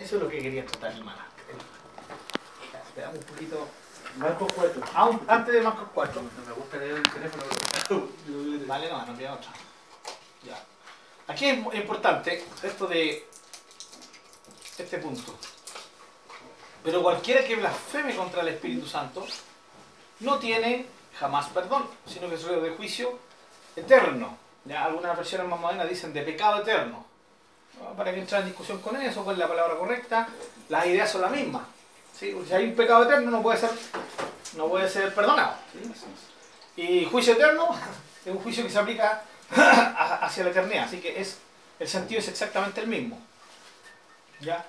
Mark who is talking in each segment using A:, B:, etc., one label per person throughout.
A: Eso es lo que quería tratar, hermana. Esperamos un poquito.
B: Marcos 4.
A: Ah, antes de Marcos 4.
B: No me gusta leer el teléfono.
A: Vale, no, no queda otra. Ya. Aquí es importante esto de este punto. Pero cualquiera que blasfeme contra el Espíritu Santo no tiene jamás perdón, sino que es reo de juicio eterno. Ya algunas versiones más modernas dicen de pecado eterno. Para que entrar en discusión con eso, cuál es la palabra correcta, las ideas son las mismas. ¿sí? Si hay un pecado eterno no puede ser, no puede ser perdonado. ¿sí? Y juicio eterno es un juicio que se aplica hacia la eternidad, así que es, el sentido es exactamente el mismo. ¿Ya?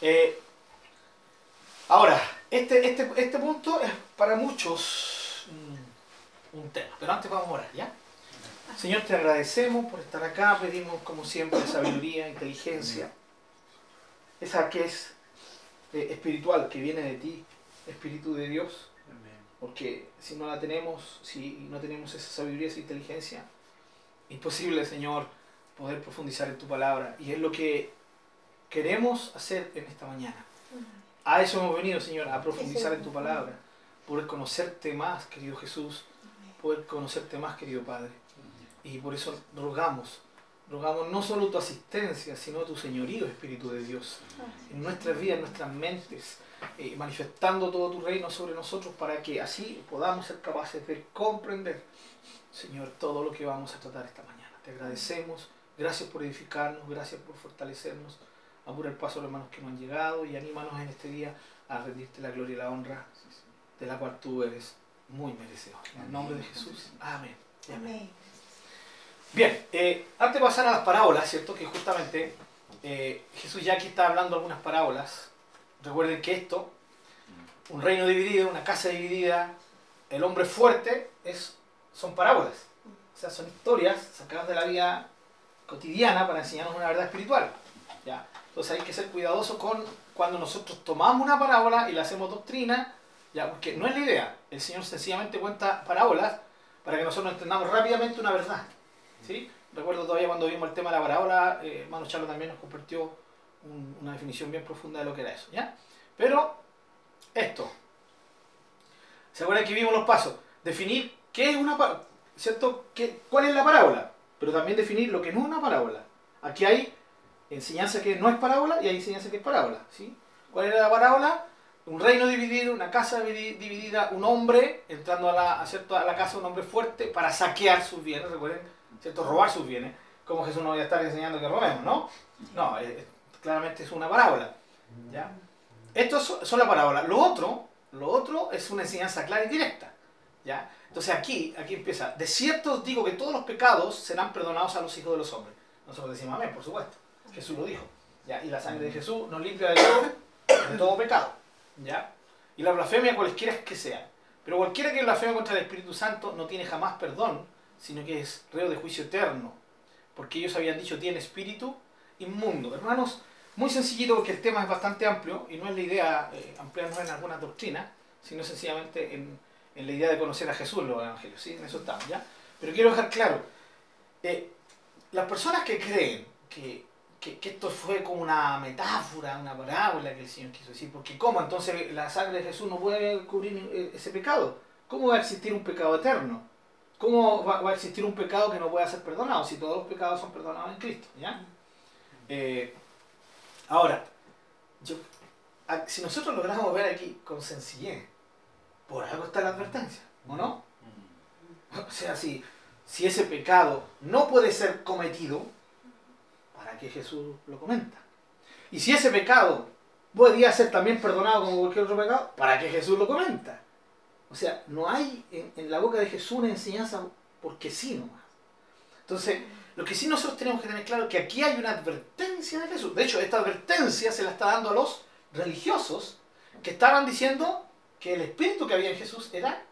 A: Eh, ahora, este, este, este punto es para muchos un, un tema, pero antes vamos a orar, ¿ya? Señor, te agradecemos por estar acá, pedimos como siempre sabiduría, inteligencia, esa que es eh, espiritual, que viene de ti, Espíritu de Dios, porque si no la tenemos, si no tenemos esa sabiduría, esa inteligencia, imposible, Señor, poder profundizar en tu palabra. Y es lo que queremos hacer en esta mañana. A eso hemos venido, Señor, a profundizar en tu palabra, poder conocerte más, querido Jesús, poder conocerte más, querido Padre. Y por eso rogamos, rogamos no solo tu asistencia, sino tu señorío, Espíritu de Dios, en nuestras vidas, en nuestras mentes, eh, manifestando todo tu reino sobre nosotros para que así podamos ser capaces de comprender, Señor, todo lo que vamos a tratar esta mañana. Te agradecemos, gracias por edificarnos, gracias por fortalecernos, apura el paso a los hermanos que no han llegado y anímanos en este día a rendirte la gloria y la honra de la cual tú eres muy merecedor. En el nombre de Jesús, amén. amén. Bien, eh, antes de pasar a las parábolas, ¿cierto? Que justamente eh, Jesús ya aquí está hablando algunas parábolas. Recuerden que esto, un reino dividido, una casa dividida, el hombre fuerte, es, son parábolas. O sea, son historias sacadas de la vida cotidiana para enseñarnos una verdad espiritual. ¿ya? Entonces hay que ser cuidadosos con cuando nosotros tomamos una parábola y la hacemos doctrina, ¿ya? porque no es la idea. El Señor sencillamente cuenta parábolas para que nosotros entendamos rápidamente una verdad. ¿Sí? Recuerdo todavía cuando vimos el tema de la parábola, eh, hermano Charlo también nos compartió un, una definición bien profunda de lo que era eso. ¿ya? Pero esto, ¿se acuerdan que vimos los pasos? Definir qué es una parábola, ¿cierto? ¿Qué, ¿Cuál es la parábola? Pero también definir lo que no es una parábola. Aquí hay enseñanza que no es parábola y hay enseñanza que es parábola. ¿sí? ¿Cuál era la parábola? Un reino dividido, una casa dividida, un hombre entrando a la, a, ¿cierto? la casa un hombre fuerte para saquear sus bienes, recuerden, ¿cierto? robar sus bienes. Como Jesús no voy a estar enseñando que robemos, ¿no? No, eh, claramente es una parábola. ¿ya? Esto son la parábola. Lo otro, lo otro es una enseñanza clara y directa. ¿ya? Entonces aquí, aquí empieza. De cierto os digo que todos los pecados serán perdonados a los hijos de los hombres. Nosotros decimos amén, por supuesto. Jesús lo dijo. ¿ya? Y la sangre de Jesús nos limpia de todo, de todo pecado. ¿ya? Y la blasfemia cualquiera que sea. Pero cualquiera que blasfeme contra el Espíritu Santo no tiene jamás perdón, sino que es reo de juicio eterno. Porque ellos habían dicho tiene espíritu inmundo. Hermanos, muy sencillito porque el tema es bastante amplio y no es la idea eh, ampliarnos en alguna doctrina, sino sencillamente en, en, la idea de conocer a Jesús los evangelios. ¿sí? En eso estamos, ¿ya? Pero quiero dejar claro, eh, las personas que creen que que, que, esto fue como una metáfora, una parábola que el Señor quiso decir. Porque ¿cómo? Entonces la sangre de Jesús no puede cubrir ese pecado. ¿Cómo va a existir un pecado eterno? ¿Cómo va, va a existir un pecado que no pueda ser perdonado si todos los pecados son perdonados en Cristo? ¿ya? Eh, ahora, yo, si nosotros logramos ver aquí con sencillez, por algo está la advertencia, ¿o no? O sea, si, si ese pecado no puede ser cometido, para que Jesús lo comenta. Y si ese pecado podría ser también perdonado como cualquier otro pecado, para que Jesús lo comenta. O sea, no hay en, la boca de Jesús una enseñanza porque sí nomás. Entonces, lo que sí nosotros tenemos que tener claro es que aquí hay una advertencia de Jesús. De hecho, esta advertencia se la está dando a los religiosos que estaban diciendo que el espíritu que había en Jesús era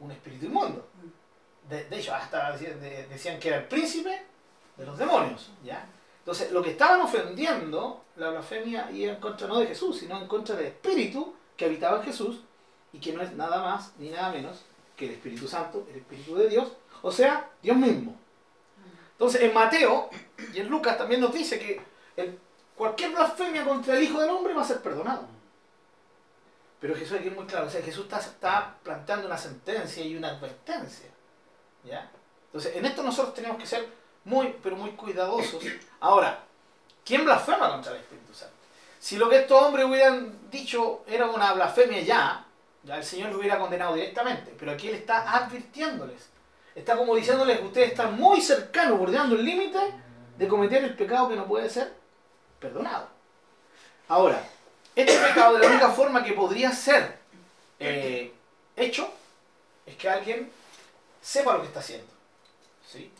A: un espíritu inmundo. De, de hecho, hasta decían que era el príncipe de los demonios. ¿ya? Entonces, lo que estaban ofendiendo, la blasfemia, iba en contra no de Jesús, sino en contra del Espíritu que habitaba en Jesús y que no es nada más ni nada menos que el Espíritu Santo, el Espíritu de Dios, o sea, Dios mismo. Entonces, en Mateo y en Lucas también nos dice que cualquier blasfemia contra el Hijo del Hombre va a ser perdonado. Pero Jesús aquí es muy claro, o sea, Jesús está, está planteando una sentencia y una advertencia. ¿ya? Entonces, en esto nosotros tenemos que ser muy, pero muy cuidadosos. Ahora, ¿quién blasfema contra el Espíritu Santo? Si lo que estos hombres hubieran dicho era una blasfemia ya, ya el Señor lo hubiera condenado directamente, pero aquí Él está advirtiéndoles. Está como diciéndoles que ustedes están muy cercanos, bordeando el límite de cometer el pecado que no puede ser perdonado. Ahora, este pecado de la única forma que podría ser eh, hecho es que alguien sepa lo que está haciendo. ¿Sí?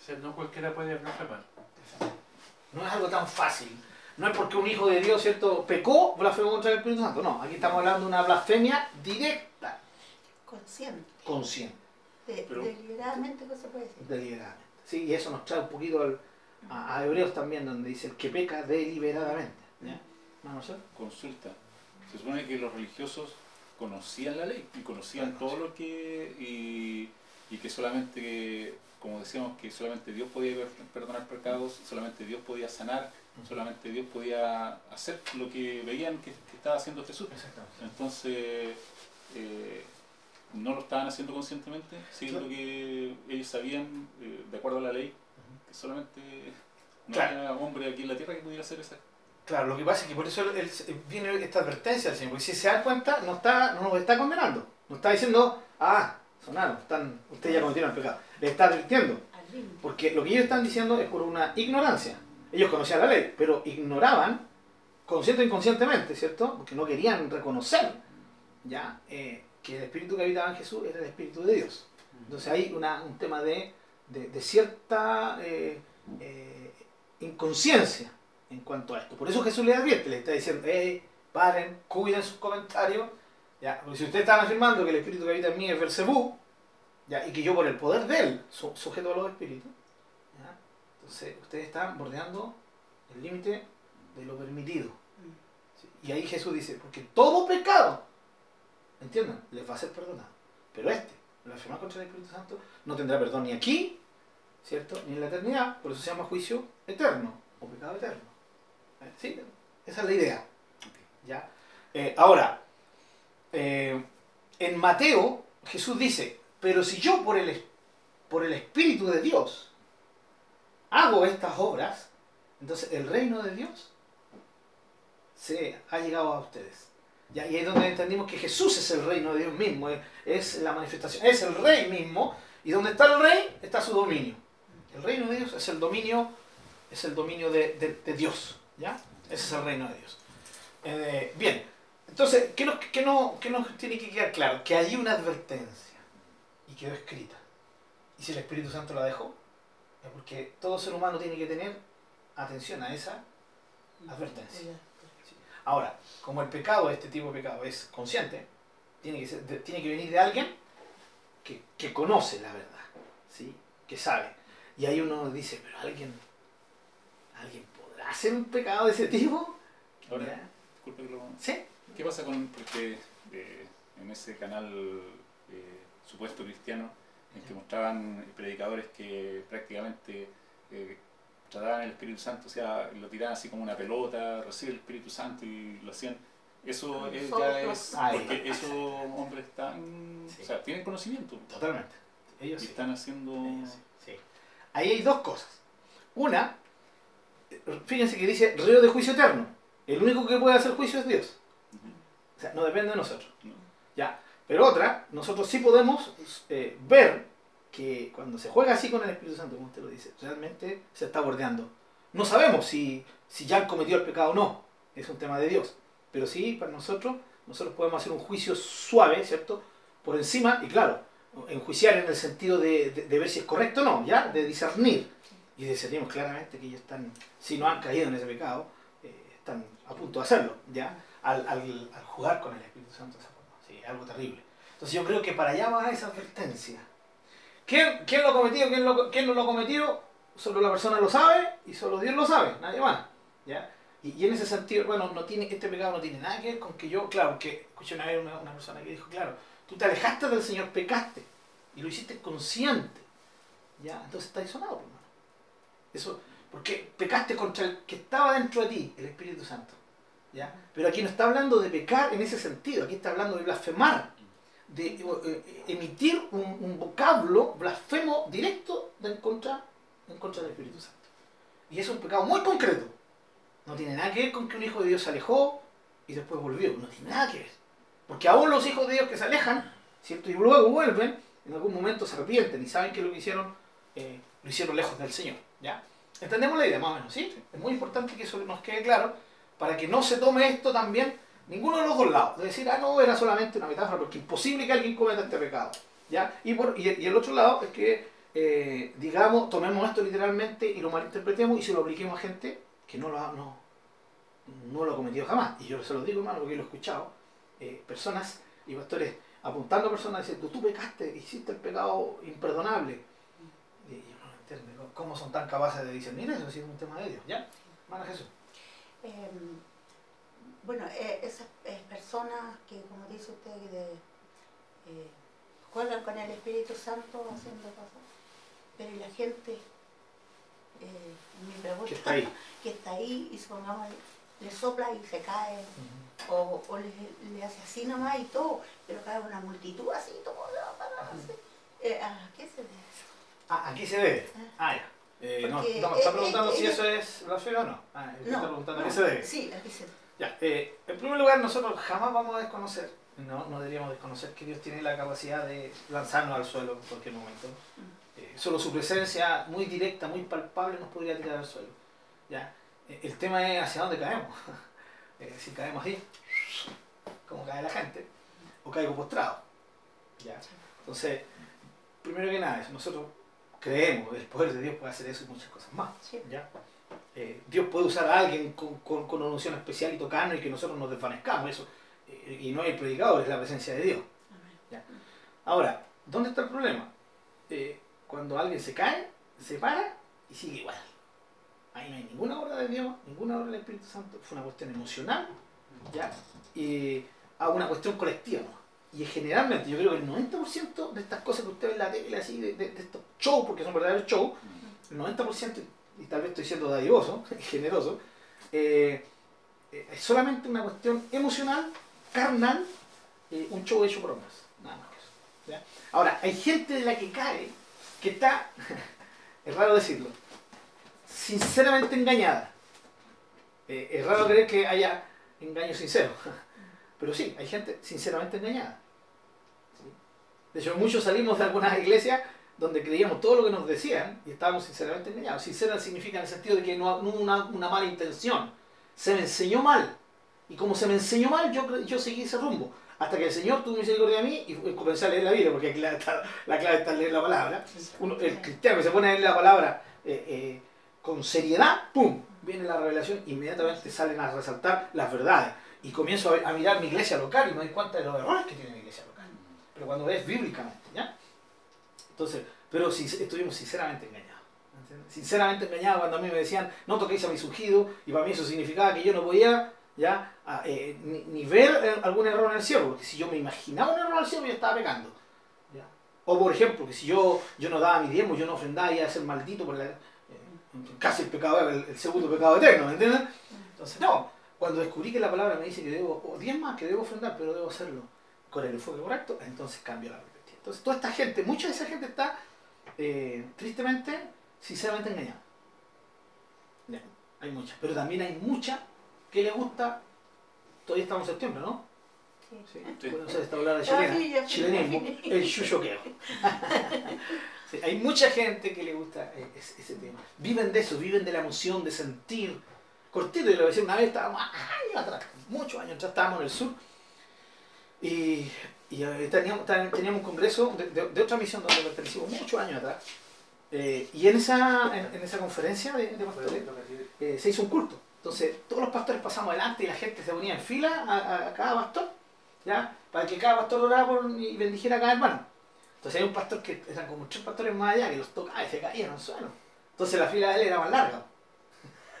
B: O sea, no cualquiera puede blasfemar.
A: No es algo tan fácil. No es porque un hijo de Dios, ¿cierto? Pecó, blasfemó contra el Espíritu Santo. No, aquí estamos hablando de una blasfemia directa,
C: Consciente.
A: consciente,
C: De,
D: Pero-
C: deliberadamente, ¿qué se puede decir?
A: deliberadamente. Sí, y eso nos trae un poquito al- a, a Hebreos también, donde dice el que peca deliberadamente. ¿Ya? Vamos a.
D: Consulta. Se supone que los religiosos conocían la ley y conocían todo lo que. Y, y que solamente, como decíamos, que solamente Dios podía per- perdonar pecados, solamente Dios podía sanar, solamente Dios podía hacer lo que veían que, que estaba haciendo Jesús. Entonces, eh, no lo estaban haciendo conscientemente, siendo
A: Claro.
D: que ellos sabían, eh, de acuerdo a la ley, que solamente no
A: Claro.
D: había hombre aquí en la tierra que pudiera hacer esa.
A: Claro, lo que pasa es que por eso él- él- viene esta advertencia del Señor, porque si se dan cuenta, no, está, no nos está condenando, no está diciendo, ah, sonaron, están, ustedes ya cometieron el pecado, le está advirtiendo,
C: Al
A: porque lo que ellos están diciendo es por una ignorancia. Ellos conocían la ley, pero ignoraban, consciente o inconscientemente, ¿cierto? Porque no querían reconocer ya eh, que el espíritu que habitaba en Jesús era el espíritu de Dios. Entonces hay un tema de, de- cierta eh, eh, inconsciencia en cuanto a esto. Por eso Jesús les advierte, les está diciendo, hey, paren, cuiden sus comentarios. ¿ya? Porque si ustedes están afirmando que el espíritu que habita en mí es Belcebú, ¿ya? y que yo por el poder de él su- sujeto a los espíritus. Entonces ustedes están bordeando el límite de lo permitido. ¿sí? Y ahí Jesús dice, porque todo pecado, ¿entienden? Les va a ser perdonado. Pero este, blasfemar contra el Espíritu Santo, no tendrá perdón ni aquí, ¿cierto? Ni en la eternidad, por eso se llama juicio eterno o pecado eterno. ¿Eh? ¿Sí? Esa es la idea. ¿Ya? Eh, ahora, eh, en Mateo, Jesús dice, pero si yo por el, por el Espíritu de Dios hago estas obras, entonces el reino de Dios se ha llegado a ustedes. Y ahí es donde entendimos que Jesús es el reino de Dios mismo, es, la manifestación, es el rey mismo, y donde está el rey está su dominio. El reino de Dios es el dominio, es el dominio de, de- Dios. ¿ya? Ese es el reino de Dios. Eh, bien, entonces, ¿qué nos, qué no- qué nos tiene que quedar claro? Que hay una advertencia y quedó escrita. Y si el Espíritu Santo la dejó, porque todo ser humano tiene que tener atención a esa advertencia. Ahora, como el pecado, este tipo de pecado, es consciente, tiene que, ser- de- tiene que venir de alguien que, que conoce la verdad, ¿sí? que sabe. Y ahí uno dice, pero alguien, ¿alguien podrá hacer un pecado de ese tipo?
D: Ahora,
A: ¿Ya?
D: disculpe que lo-
A: ¿Sí?
D: ¿Qué pasa con, porque eh, en ese canal eh, supuesto cristiano, en que mostraban predicadores que prácticamente eh, trataban el Espíritu Santo, o sea, lo tiraban así como una pelota, recibe el Espíritu Santo y lo hacían. Eso es- ya es
A: Ahí.
D: porque esos hombres están,
A: Sí.
D: o sea, tienen conocimiento
A: Totalmente. Ellos
D: y
A: sí.
D: están haciendo.
A: Ellos sí, sí. Ahí hay dos cosas. Una, fíjense que dice río de juicio eterno. El único que puede hacer juicio es Dios. O sea, no depende de nosotros.
D: ¿no?
A: Ya. Pero otra, nosotros sí podemos eh, ver que cuando se juega así con el Espíritu Santo, como usted lo dice, realmente se está bordeando. No sabemos si, si ya han cometido el pecado o no. Es un tema de Dios. Pero sí, para nosotros, nosotros podemos hacer un juicio suave, ¿cierto? Por encima, y claro, enjuiciar en el sentido de, de- ver si es correcto o no, ¿ya? De discernir. Y discernimos claramente que ellos están, si no han caído en ese pecado, eh, están a punto de hacerlo, ¿ya? Al, al- al jugar con el Espíritu Santo. Sí, algo terrible. Entonces yo creo que para allá va esa advertencia. ¿Quién, quién lo ha cometido, quién, quién no lo ha cometido? Solo la persona lo sabe y solo Dios lo sabe, nadie más. ¿ya? Y, y en ese sentido, bueno, no tiene, este pecado no tiene nada que ver con que yo, claro, que escuché una vez una, persona que dijo, claro, tú te alejaste del Señor, pecaste y lo hiciste consciente. ¿ya? Entonces está sonado, hermano. Eso, Porque pecaste contra el que estaba dentro de ti, el Espíritu Santo. Pero aquí no está hablando de pecar en ese sentido, aquí está hablando de blasfemar, de eh, eh, emitir un, vocablo blasfemo directo en, contra, en contra del Espíritu Santo. Y es un pecado muy concreto. No tiene nada que ver con que un hijo de Dios se alejó y después volvió. No tiene nada que ver. Porque aún los hijos de Dios que se alejan, ¿cierto? Y luego vuelven, en algún momento se arrepienten y saben que lo que hicieron, eh, lo hicieron lejos del Señor. ¿Ya? ¿Entendemos la idea más o menos? ¿sí? Es muy importante que eso nos quede claro para que no se tome esto también ninguno de los dos lados. De decir, ah, no, era solamente una metáfora, porque es imposible que alguien cometa este pecado. ¿ya? Y, por, y, el otro lado es que, eh, digamos, tomemos esto literalmente y lo malinterpretemos y se lo apliquemos a gente que no lo ha, no, no lo ha cometido jamás. Y yo se lo digo, hermano, porque lo he escuchado. Eh, personas y pastores apuntando a personas diciendo, tú pecaste, hiciste el pecado imperdonable. Y yo no entiendo. ¿Cómo son tan capaces de discernir eso? Si es un tema de Dios. ¿Ya? Hermana Jesús.
C: Eh, bueno, eh, esas personas que, como dice usted, de, eh, juegan con el Espíritu Santo haciendo cosas, pero y la gente, eh, mi pregunta,
A: Que está ahí.
C: que está ahí y supongamos le sopla y se cae, o, o le, le hace así nomás y todo, pero cae una multitud así, todo, así. Eh, ¿A qué se debe eso?
A: Ah, aquí se debe. Ah, ya. Eh, no,
C: Porque,
A: no, me está
C: eh,
A: preguntando si eso es blasfemo o no. Ah, me está preguntando a qué
C: no,
A: se debe.
C: Sí, a qué se debe.
A: Ya, eh, en primer lugar, nosotros jamás vamos a desconocer, no, no deberíamos desconocer que Dios tiene la capacidad de lanzarnos al suelo en cualquier momento. Eh, solo su presencia muy directa, muy palpable nos podría tirar al suelo. ¿ya? Eh, el tema es hacia dónde caemos. Eh, si caemos ahí, como cae la gente, o caigo postrado. ¿ya? Entonces, primero que nada, eso, nosotros creemos que el poder de Dios puede hacer eso y muchas cosas más.
C: Sí.
A: ¿ya? Eh, Dios puede usar a alguien con, con, con una unción especial y tocarnos y que nosotros nos desvanezcamos. Eso, eh, y no hay predicador, es la presencia de Dios.
C: Amén.
A: Ahora, ¿dónde está el problema? Eh, cuando alguien se cae, se para y sigue igual. Ahí no hay ninguna obra de Dios, ninguna obra del Espíritu Santo. Fue una cuestión emocional, ¿ya? Y a una cuestión colectiva. ¿no? Y generalmente, yo creo que el 90% de estas cosas que usted ve en la tele, así, de, de- de estos shows, porque son verdaderos shows, el 90%, y tal vez estoy siendo dadivoso, generoso, eh, eh, es solamente una cuestión emocional, carnal, eh, un show hecho por hombres. Nada más que eso. ¿ya? Ahora, hay gente de la que cae que está, es raro decirlo, sinceramente engañada. Es raro creer que haya engaño sincero, pero sí, hay gente sinceramente engañada. De hecho, muchos salimos de algunas iglesias donde creíamos todo lo que nos decían y estábamos sinceramente engañados. Sincera significa en el sentido de que no, no una, una mala intención. Se me enseñó mal. Y como se me enseñó mal, yo, yo seguí ese rumbo. Hasta que el Señor tuvo misericordia de mí y comencé a leer la Biblia, porque la, clave está en leer la palabra. El cristiano que se pone a leer la palabra eh, eh, con seriedad, ¡pum! Viene la revelación, inmediatamente salen a resaltar las verdades. Y comienzo a, mirar mi iglesia local y me doy cuenta de los errores que tiene mi iglesia local. Pero cuando ves bíblicamente, ¿ya? Entonces, pero si estuvimos sinceramente engañados. Sinceramente engañados cuando a mí me decían, no toquéis a mis ungidos, y para mí eso significaba que yo no podía ya eh, ni, ni ver eh, algún error en el cielo, porque si yo me imaginaba un error en el cielo, yo estaba pecando. ¿ya? O por ejemplo, que si yo, yo no daba mi diezmo, yo no ofrendaba, iba a ser maldito por la, eh, casi el pecado, el, el segundo pecado eterno, ¿me entiendes? Entonces, no, cuando descubrí que la palabra me dice que debo, o diezma, que debo ofrendar, pero debo hacerlo con el enfoque correcto, entonces cambio la perspectiva. Entonces, toda esta gente, mucha de esa gente está eh, tristemente, sinceramente engañada. Ya, hay mucha, pero también hay mucha que le gusta, todavía estamos en septiembre, ¿no?
C: Sí.
A: Sí.
D: Sí.
A: Bueno, se está hablando de
C: Ah,
A: chilena,
C: sí, ya, sí.
A: chilenismo, el chuchoqueo. Sí, hay mucha gente que le gusta eh, ese, ese tema. Viven de eso, viven de la emoción, de sentir. Cortito, yo le voy a decir, una vez estábamos años atrás, muchos años atrás, estábamos en el sur y, y, eh, teníamos, teníamos un congreso de, de- de otra misión donde pertenecimos muchos años atrás. Eh, y en esa, en, en esa conferencia de, de pastores eh, se hizo un culto. Entonces todos los pastores pasamos adelante y la gente se ponía en fila a, a- a cada pastor, ¿ya? Para que cada pastor orara por, y bendijera a cada hermano. Entonces hay un pastor que eran como tres pastores más allá que los tocaba y se caían al suelo. Entonces la fila de él era más larga.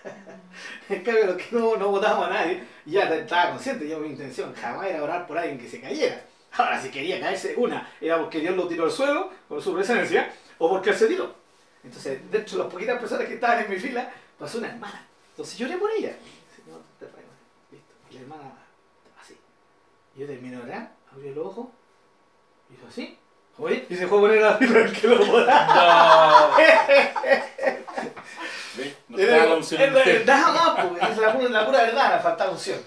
A: En cambio, los que no, no votábamos a nadie, ya estaba consciente, yo mi intención jamás era orar por alguien que se cayera. Ahora, si quería caerse, una, era porque Dios lo tiró al suelo con su presencia, o porque él se tiró. Entonces, dentro de las poquitas personas que estaban en mi fila, pasó una hermana. Entonces lloré por ella. Te. Listo. Y la hermana, así. Yo terminé de orar, abrió los ojos, hizo así. Oye, y se fue a poner a fila el que lo podía.
B: No.
D: ¿Ve? No estaba la.
A: Nada más, porque es la, pura- la pura verdad, me faltaba unción.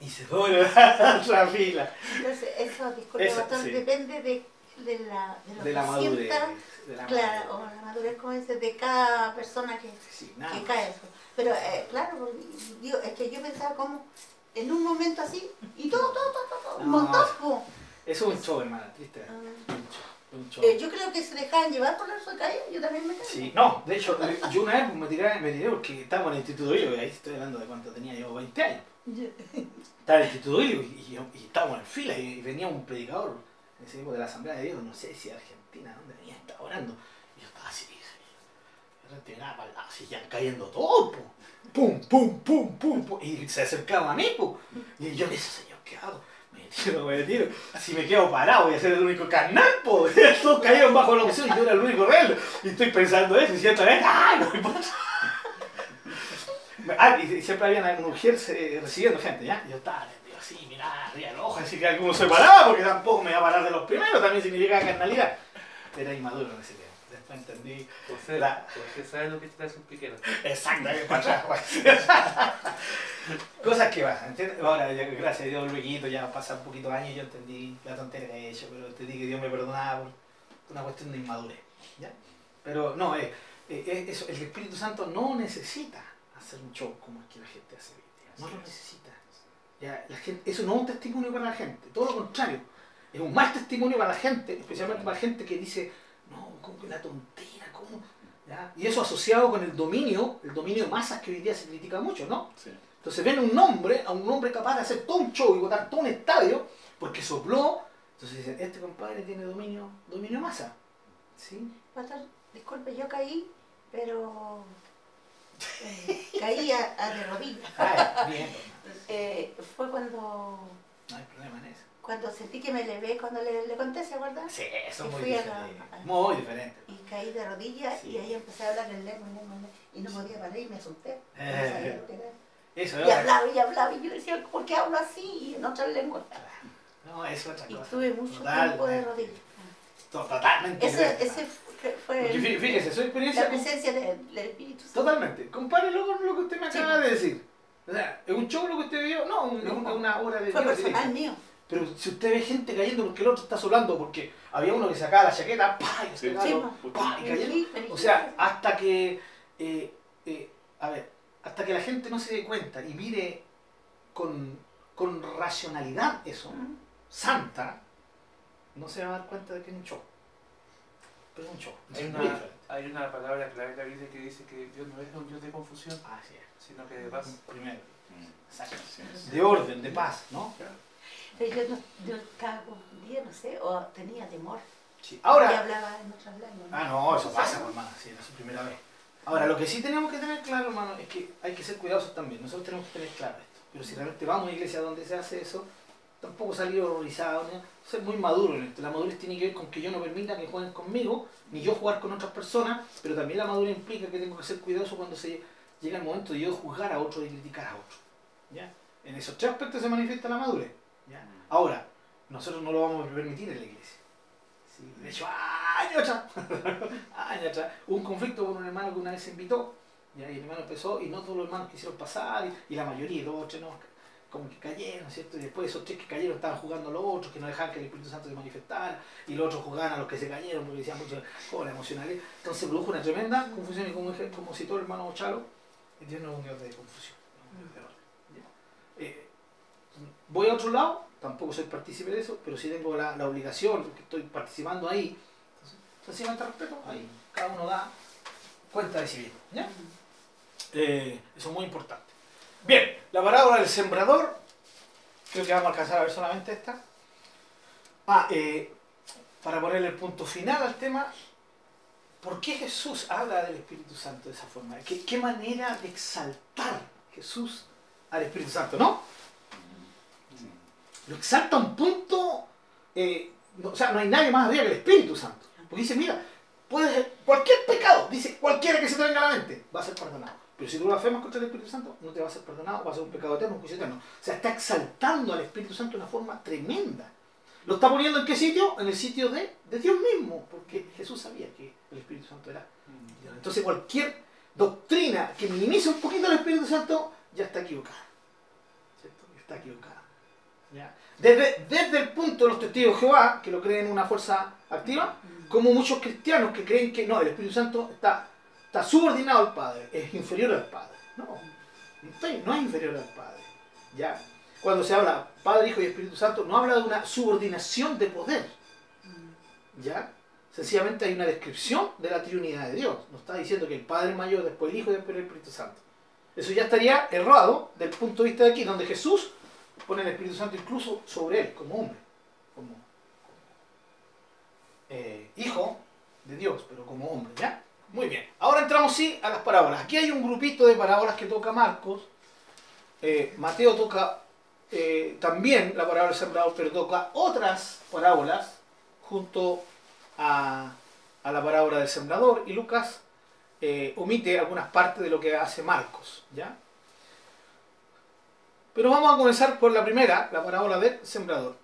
A: Y se fue a poner a otra fila.
C: Entonces, eso, disculpe,
A: Eso,
C: pastor,
A: sí.
C: depende de, de la, de lo
A: De
C: que
A: la madurez.
C: sienta,
A: De la
C: claro, o
A: madurez.
C: la madurez, como dice, de cada persona que,
A: Sí, nada
C: que cae eso. Pero, eh, claro, digo, es que yo pensaba como en un momento así, y todo, todo, todo, todo, todo, un
A: No,
C: montón. po.
A: Eso es un show, hermana, triste.
C: Ah.
A: Un show, un.
C: Eh, yo creo que se dejaban llevar por la caída, yo también me caí.
A: Sí, no, de hecho, eh, yo una vez me tiré, me tiré porque estábamos en el Instituto y ahí estoy hablando de cuánto tenía yo, 20 años. Estaba en el Instituto Hilo y, y, y estábamos en fila y, y venía un predicador, ese de la Asamblea de Dios, no sé si de Argentina, ¿dónde venía? Estaba orando. Y yo estaba así, miraba para el lado, ya cayendo todo, po. pum, pum, pum, pum, pum, y se acercaba a mí, po. y yo le dije, señor, ¿qué hago? Si me quedo parado voy a ser el único carnal, po. todos cayeron bajo la opción y yo era el único real, y estoy pensando eso, y siento, ¡ay, no me pasa! Ah, y siempre habían algunas mujeres eh, recibiendo gente, ¿ya? Yo estaba nervioso, así, mirá, arriba el ojo, así que alguno se paraba, porque tampoco me iba a parar de los primeros, también significa carnalidad. Era inmaduro en ese tiempo. Entendí
B: Usted,
A: La-
B: usted sabe lo que hace un piquero.
A: exactamente para atrás. Cosas que pasan, ¿entiendes? Ahora, ya, gracias a Dios, luego ya pasan un poquito de años y yo entendí la tontería que he hecho, pero entendí que Dios me perdonaba por una cuestión de inmadurez, ¿ya? Pero no, eh, eh, eh, eso, el Espíritu Santo no necesita hacer un show como es que la gente hace. No lo necesita. Ya, la gente, eso no es un testimonio para la gente, todo lo contrario. Es un mal testimonio para la gente, especialmente para la gente que dice, una tontera, ¿cómo? ¿Ya? Y eso asociado con el dominio, el dominio de masas que hoy día se critica mucho, ¿no?
D: Sí.
A: Entonces ven un hombre, a un hombre capaz de hacer todo un show y botar todo un estadio, porque sopló. Entonces dicen, este compadre tiene dominio, dominio de masa. ¿Sí?
C: Pastor, disculpe, yo caí, pero eh, caí a, a de rodillas.
A: Ah, bien,
C: Eh, fue cuando,
A: no hay problema en eso.
C: Cuando sentí que me elevé, cuando le, le conté, ¿se acuerdan?
A: Sí, eso
C: Y
A: es muy diferente.
C: la-
A: Muy diferente.
C: Y caí de rodillas
A: Sí.
C: y ahí empecé a hablar en lengua, en lengua, en lengua, y no podía parar y me asusté.
A: Eh. Eso
C: Y
A: otra-
C: hablaba y hablaba y yo decía, ¿por qué hablo así? Y en otras lenguas.
A: No, eso es otra
C: Y
A: cosa.
C: estuve mucho
A: Total,
C: tiempo de rodillas.
A: to- Totalmente.
C: Ese,
A: diferente.
C: ese fue,
A: fíjese, su
C: la
A: experiencia.
C: presencia del, del Espíritu Santo.
A: Totalmente. Compárelo con lo que usted me
C: Sí.
A: acaba de decir. O sea, ¿es un show lo que usted vio? No, un-
C: No.
A: una, obra de
C: Fue personal mío.
A: Pero si usted ve gente cayendo porque el otro está solando, porque había uno que sacaba la chaqueta, ¡pa! y
D: Sí.
A: sacaba
C: Sí,
A: lo-
C: po.
A: ¡pa! y cayendo.
C: Sí,
A: O sea, hasta que, eh, eh, a ver, hasta que la gente no se dé cuenta y mire con, con racionalidad eso,
C: Mm.
A: santa, no se va a dar cuenta de que es un show. Pero es un show.
B: Hay una, hay una palabra clave en la Biblia que dice que Dios no es un Dios de confusión,
A: Así es.
B: sino que de paz.
A: Primero.
D: Mm.
A: Exacto.
D: Sí, sí.
A: De orden, de paz, ¿no?
C: Pero yo, no, yo cada día, no sé, o tenía temor.
A: Sí.
C: Y
A: Ahora,
C: hablaba en otras lenguas.
A: Ah, no, eso pasa, pues, hermano, sí, era su primera vez. Ahora, lo que sí tenemos que tener claro, hermano, es que hay que ser cuidadosos también. Nosotros tenemos que tener claro esto. Pero si realmente vamos a una iglesia donde se hace eso, tampoco salir horrorizado, ¿no? ser muy maduro en esto. La madurez tiene que ver con que yo no permita que jueguen conmigo, ni yo jugar con otras personas, pero también la madurez implica que tengo que ser cuidadoso cuando se llega el momento de yo juzgar a otro y criticar a otro. ¿ya? En esos tres aspectos se manifiesta la madurez. ¿Ya? Ahora, nosotros no lo vamos a permitir en la iglesia. Sí, de hecho, años atrás, años atrás, hubo un conflicto con un hermano que una vez se invitó, ¿ya? y el hermano empezó, y no todos los hermanos quisieron pasar, y, y la mayoría, dos o tres, no, como que cayeron, ¿cierto? Y después esos tres que cayeron estaban jugando a los otros, que no dejaban que el Espíritu Santo se manifestara, y los otros jugaban a los que se cayeron, porque decían mucho, oh, la emocionalidad. Entonces produjo una tremenda confusión, y como, como citó el hermano Chalo, Dios no es un Dios de confusión, no es un Dios de orden. ¿ya? Eh, voy a otro lado, tampoco soy partícipe de eso, pero sí tengo la, la obligación, porque estoy participando ahí. Entonces, sencillamente respeto, ahí cada uno da cuenta de sí mismo. ¿ya? Eh, eso es muy importante. Bien, la parábola del sembrador, creo que vamos a alcanzar a ver solamente esta. Ah, eh, para ponerle el punto final al tema, ¿por qué Jesús habla del Espíritu Santo de esa forma? ¿Qué, qué manera de exaltar Jesús al Espíritu Santo, no? Lo exalta a un punto, eh, o sea, no hay nadie más arriba que el Espíritu Santo. Porque dice, mira, puedes, Cualquier pecado, dice cualquiera que se te venga a la mente, va a ser perdonado. Pero si tú blasfemas contra el Espíritu Santo, no te va a ser perdonado, va a ser un pecado eterno, un juicio eterno. O sea, está exaltando al Espíritu Santo de una forma tremenda. ¿Lo está poniendo en qué sitio? En el sitio de, de Dios mismo, porque Jesús sabía que el Espíritu Santo era Dios. Entonces cualquier doctrina que minimice un poquito al Espíritu Santo ya está equivocada. ¿Cierto? Está equivocada. ¿Ya? Desde, desde el punto de los testigos de Jehová, que lo creen una fuerza activa, como muchos cristianos que creen que no, el Espíritu Santo está, está subordinado al Padre, es inferior al Padre. No, no es inferior al Padre. ¿Ya? Cuando se habla Padre, Hijo y Espíritu Santo, no habla de una subordinación de poder. ¿Ya? Sencillamente hay una descripción de la Trinidad de Dios. No está diciendo que el Padre es mayor, después el Hijo y después el Espíritu Santo. Eso ya estaría errado del punto de vista de aquí, donde Jesús pone el Espíritu Santo incluso sobre él, como hombre, como eh, hijo de Dios, pero como hombre, ¿ya? Muy bien. Ahora entramos sí a las parábolas. Aquí hay un grupito de parábolas que toca Marcos. Eh, Mateo toca eh, también la parábola del sembrador, pero toca otras parábolas junto a, a la parábola del sembrador y Lucas omite algunas partes de lo que hace Marcos, ¿ya? Pero vamos a comenzar por la primera, la parábola del sembrador.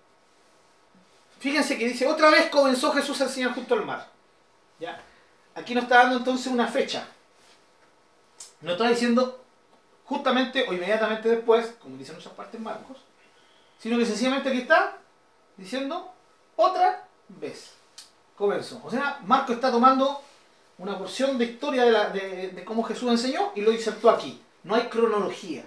A: Fíjense que dice, otra vez comenzó Jesús a enseñar junto al mar. ¿Ya? Aquí nos está dando entonces una fecha. No está diciendo justamente o inmediatamente después, como dicen muchas partes Marcos, sino que sencillamente aquí está diciendo otra vez. Comenzó. O sea, Marcos está tomando una porción de historia de, la- de cómo Jesús enseñó y lo insertó aquí. No hay cronología.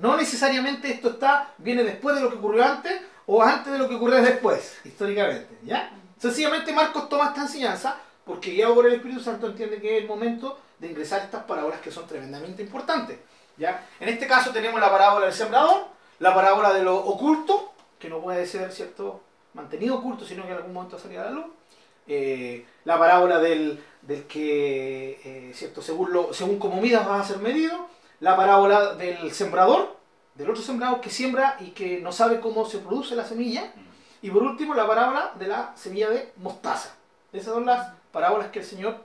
A: No necesariamente esto está, viene después de lo que ocurrió antes o antes de lo que ocurrió después, históricamente. ¿ya? Sencillamente Marcos toma esta enseñanza porque guiado por el Espíritu Santo entiende que es el momento de ingresar estas parábolas que son tremendamente importantes. ¿ya? En este caso tenemos la parábola del sembrador, la parábola de lo oculto, que no puede ser cierto mantenido oculto, sino que en algún momento salga a la luz. Eh, la parábola del, del que, eh, cierto, según, lo, según como midas vas a ser medido. La parábola del sembrador, del otro sembrador que siembra y que no sabe cómo se produce la semilla. Y por último, la parábola de la semilla de mostaza. Esas son las parábolas que el Señor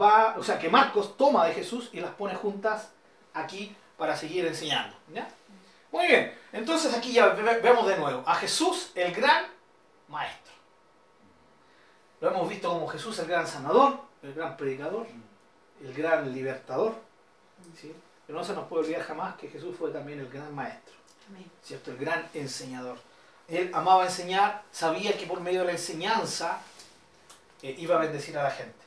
A: va, o sea, que Marcos toma de Jesús y las pone juntas aquí para seguir enseñando. ¿ya? Muy bien, entonces aquí ya ve- vemos de nuevo a Jesús, el gran maestro. Lo hemos visto como Jesús, el gran sanador, el gran predicador, el gran libertador. ¿sí? Pero no se nos puede olvidar jamás que Jesús fue también el gran maestro.
C: Amén.
A: ¿cierto? El gran enseñador. Él amaba enseñar, sabía que por medio de la enseñanza eh, iba a bendecir a la gente.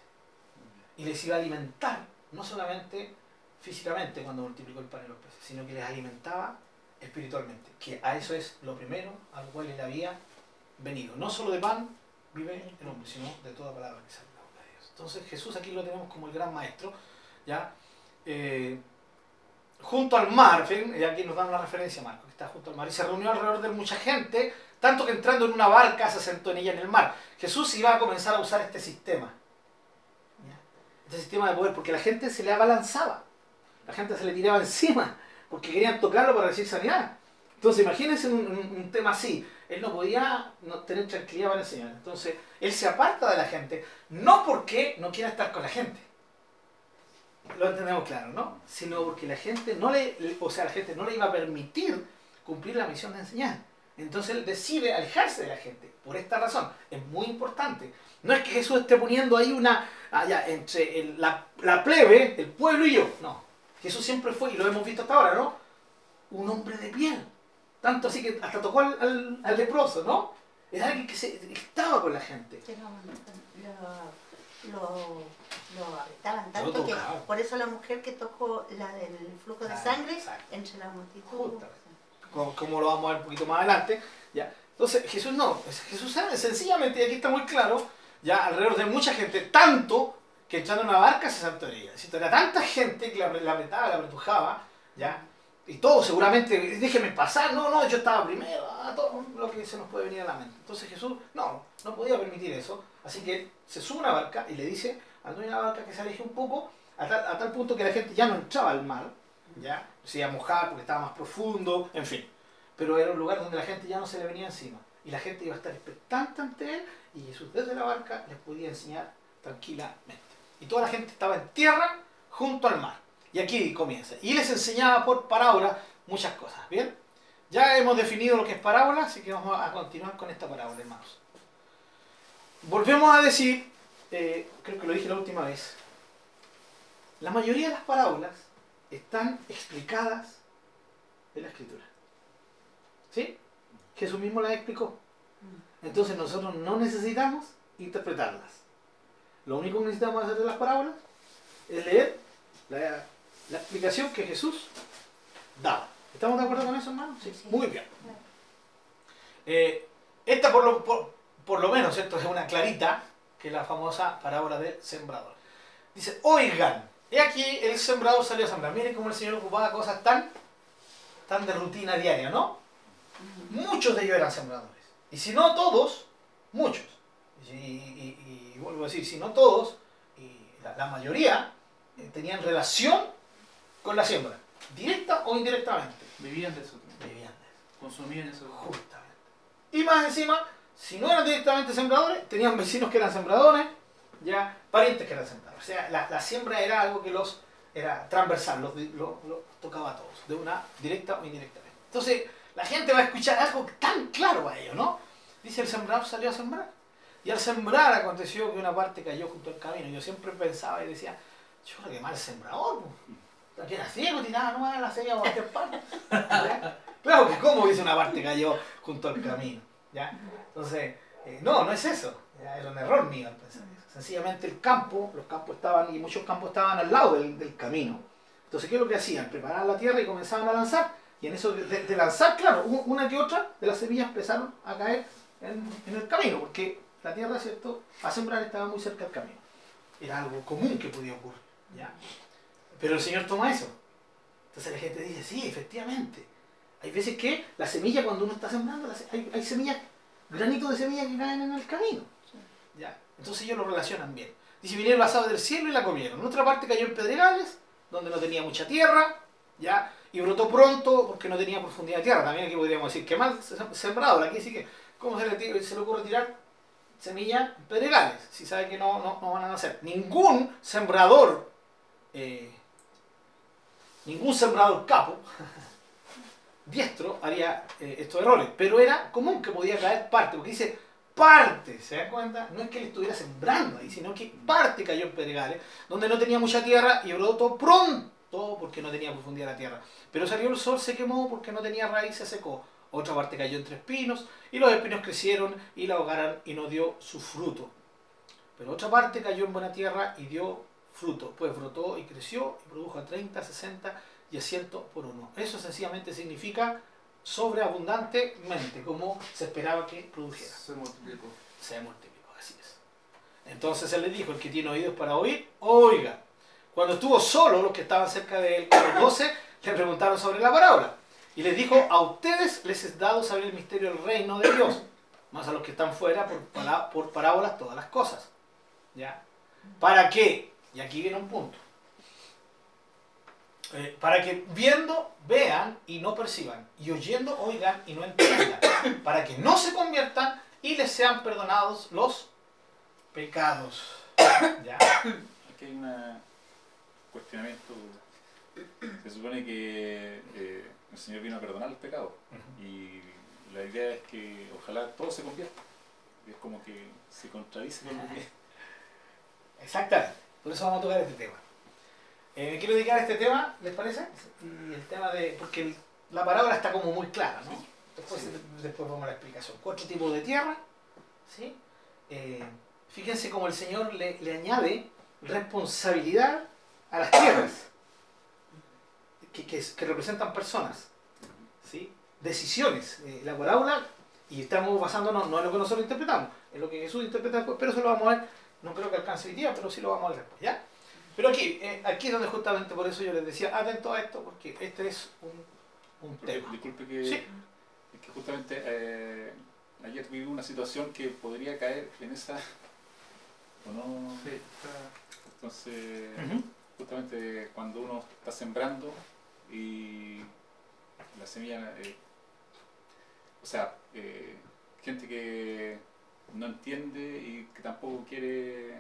A: Y les iba a alimentar, no solamente físicamente cuando multiplicó el pan y los peces, sino que les alimentaba espiritualmente. Que a eso es lo primero al cual él había venido. No solo de pan vive el hombre, sino de toda palabra que sale de la boca de Dios. Entonces Jesús aquí lo tenemos como el gran maestro, ¿ya? Eh, junto al mar, y aquí nos dan una referencia Marco, que está junto al mar, y se reunió alrededor de mucha gente, tanto que entrando en una barca se sentó en ella en el mar. Jesús iba a comenzar a usar este sistema, este sistema de poder, porque la gente se le abalanzaba, la gente se le tiraba encima, porque querían tocarlo para recibir sanidad. Entonces imagínense un, un- un tema así, él no podía no tener tranquilidad para enseñar, entonces él se aparta de la gente, no porque no quiera estar con la gente, lo entendemos claro, ¿no? Sino porque la gente no le, o sea, la gente no le iba a permitir cumplir la misión de enseñar. Entonces él decide alejarse de la gente, por esta razón. Es muy importante. No es que Jesús esté poniendo ahí una, allá, entre el- la, la plebe, el pueblo y yo. No. Jesús siempre fue, y lo hemos visto hasta ahora, ¿no? Un hombre de piel. Tanto así que hasta tocó al, al- leproso, ¿no? Era alguien que estaba con la gente.
C: Lo, apretaban
A: Lo
C: tanto que por eso la mujer que tocó la del flujo de sangre entre la multitud.
A: Como, como lo vamos a ver un poquito más adelante. ¿ya? Entonces Jesús no, es- Jesús sabe, sencillamente, y aquí está muy claro, ya alrededor de mucha gente, tanto que entrando en una barca se ella. Es decir, Era tanta gente que la, la apretaba, la apretujaba, ¿ya? y todo seguramente, déjeme pasar, no, no, yo estaba primero, ah, todo lo que se nos puede venir a la mente. Entonces Jesús no, no podía permitir eso, así que se sube a una barca y le dice al dueño de la barca que se aleje un poco, a tal, a tal punto que la gente ya no entraba al mar, ¿ya? Se iba a mojar porque estaba más profundo, en fin. Pero era un lugar donde la gente ya no se le venía encima. Y la gente iba a estar expectante ante él y Jesús desde la barca les podía enseñar tranquilamente. y toda la gente estaba en tierra junto al mar. Y aquí comienza. Y les enseñaba por parábola muchas cosas. ¿Bien? Ya hemos definido lo que es parábola, así que vamos a continuar con esta parábola, hermanos. Volvemos a decir, eh, creo que lo dije la última vez, la mayoría de las parábolas están explicadas en la escritura. ¿Sí? Jesús mismo las explicó. Entonces nosotros no necesitamos interpretarlas. Lo único que necesitamos hacer de las parábolas es leer la, la explicación que Jesús daba. ¿Estamos de acuerdo con eso, hermano?
C: Sí, sí.
A: Muy bien. Eh, esta por lo, por, por lo menos, esto es una clarita, que es la famosa parábola del sembrador. Dice, oigan, he aquí el sembrador salió a sembrar. Miren cómo el Señor ocupaba cosas tan, tan de rutina diaria, ¿no? Muchos de ellos eran sembradores. Y si no todos, muchos. Y, y- y vuelvo a decir, si no todos, y la, la mayoría eh, tenían relación con la siembra, directa o indirectamente.
B: Vivían de eso,
A: Vivían de eso.
B: consumían eso.
A: Justamente. Y más encima, si no eran directamente sembradores, tenían vecinos que eran sembradores, ya parientes que eran sembradores. O sea, la, la siembra era algo que los era transversal, los, los- tocaba a todos, de una directa o indirectamente. Entonces, la gente va a escuchar algo tan claro a ellos, ¿no? Dice, el sembrador salió a sembrar. Y al sembrar aconteció que una parte cayó junto al camino. Yo siempre pensaba y decía, yo creo que mal sembrador, pues. era ciego, tiraba nomás la semilla por cualquier parte. Claro que como dice una parte cayó junto al camino. ¿ya? Entonces, eh, no, no es eso. Era un error mío pensar eso. Sencillamente el campo, los campos estaban, y muchos campos estaban al lado del, del camino. Entonces, ¿qué es lo que hacían? Preparaban la tierra y comenzaban a lanzar. Y en eso de, de lanzar, claro, una que otra de las semillas empezaron a caer en, en el camino, porque la tierra, ¿cierto?, a sembrar estaba muy cerca del camino. Era algo común que podía ocurrir. ¿ya? Pero el Señor toma eso. Entonces la gente dice, sí, efectivamente. Hay veces que la semilla, cuando uno está sembrando, hay, hay semillas, granitos de semillas que caen en el camino. ¿ya? Entonces ellos lo relacionan bien. Dice, vinieron las aves del cielo y la comieron. En otra parte cayó en pedregales, donde no tenía mucha tierra, ¿ya? y brotó pronto porque no tenía profundidad de tierra. También aquí podríamos decir que mal sembrado. Aquí sí que, ¿cómo se le, se le ocurre tirar semillas en pedregales? Si sabe que no, no, no van a nacer. Ningún sembrador, eh, ningún sembrador capo, diestro, haría eh, estos errores. Pero era común que podía caer parte, porque dice parte, ¿se dan cuenta? No es que él estuviera sembrando ahí, sino que parte cayó en pedregales, donde no tenía mucha tierra y brotó pronto porque no tenía profundidad la tierra. Pero salió el sol, se quemó porque no tenía raíz, se secó. Otra parte cayó entre espinos y los espinos crecieron y la ahogaron y no dio su fruto. Pero otra parte cayó en buena tierra y dio fruto. Pues brotó y creció y produjo a 30, 60 y a 100 por uno. Eso sencillamente significa sobreabundantemente, como se esperaba que produjera
B: Se multiplicó.
A: se multiplicó, así es. Entonces él le dijo, el que tiene oídos para oír, oiga. Cuando estuvo solo, los que estaban cerca de él, los doce, le preguntaron sobre la parábola. Y les dijo, a ustedes les es dado saber el misterio del reino de Dios, más a los que están fuera por, pará- por parábolas todas las cosas. ¿Ya? ¿Para qué? Y aquí viene un punto. Eh, para que viendo, vean y no perciban, y oyendo, oigan y no entiendan, para que no se conviertan y les sean perdonados los pecados. ¿Ya?
D: Aquí hay un cuestionamiento. Se supone que eh, el Señor vino a perdonar el pecado. Y la idea es que ojalá todo se convierta. Es como que se contradice con lo que.
A: Exactamente. Por eso vamos a tocar este tema. Eh, me quiero dedicar a este tema, ¿les parece? Y el tema de. Porque la parábola está como muy clara, ¿no? Después, después vamos a la explicación. Cuatro tipos de tierra, ¿sí? Eh, fíjense cómo el Señor le, le añade responsabilidad a las tierras, que, que, que representan personas, ¿sí? Decisiones. Eh, la parábola, y estamos basándonos no en lo que nosotros interpretamos, en lo que Jesús interpreta después, pero eso lo vamos a ver no creo que alcance hoy día, pero sí lo vamos a ver después, ¿ya? Pero aquí, eh, aquí es donde justamente por eso yo les decía, atento a esto, porque este es un, un tema.
D: Disculpe que.
A: Sí.
D: Es que justamente eh, ayer viví una situación que podría caer en esa. ¿O no?
B: Sí, está-
D: Entonces, justamente cuando uno está sembrando y la semilla, eh, o sea, eh, gente que no entiende y que tampoco quiere,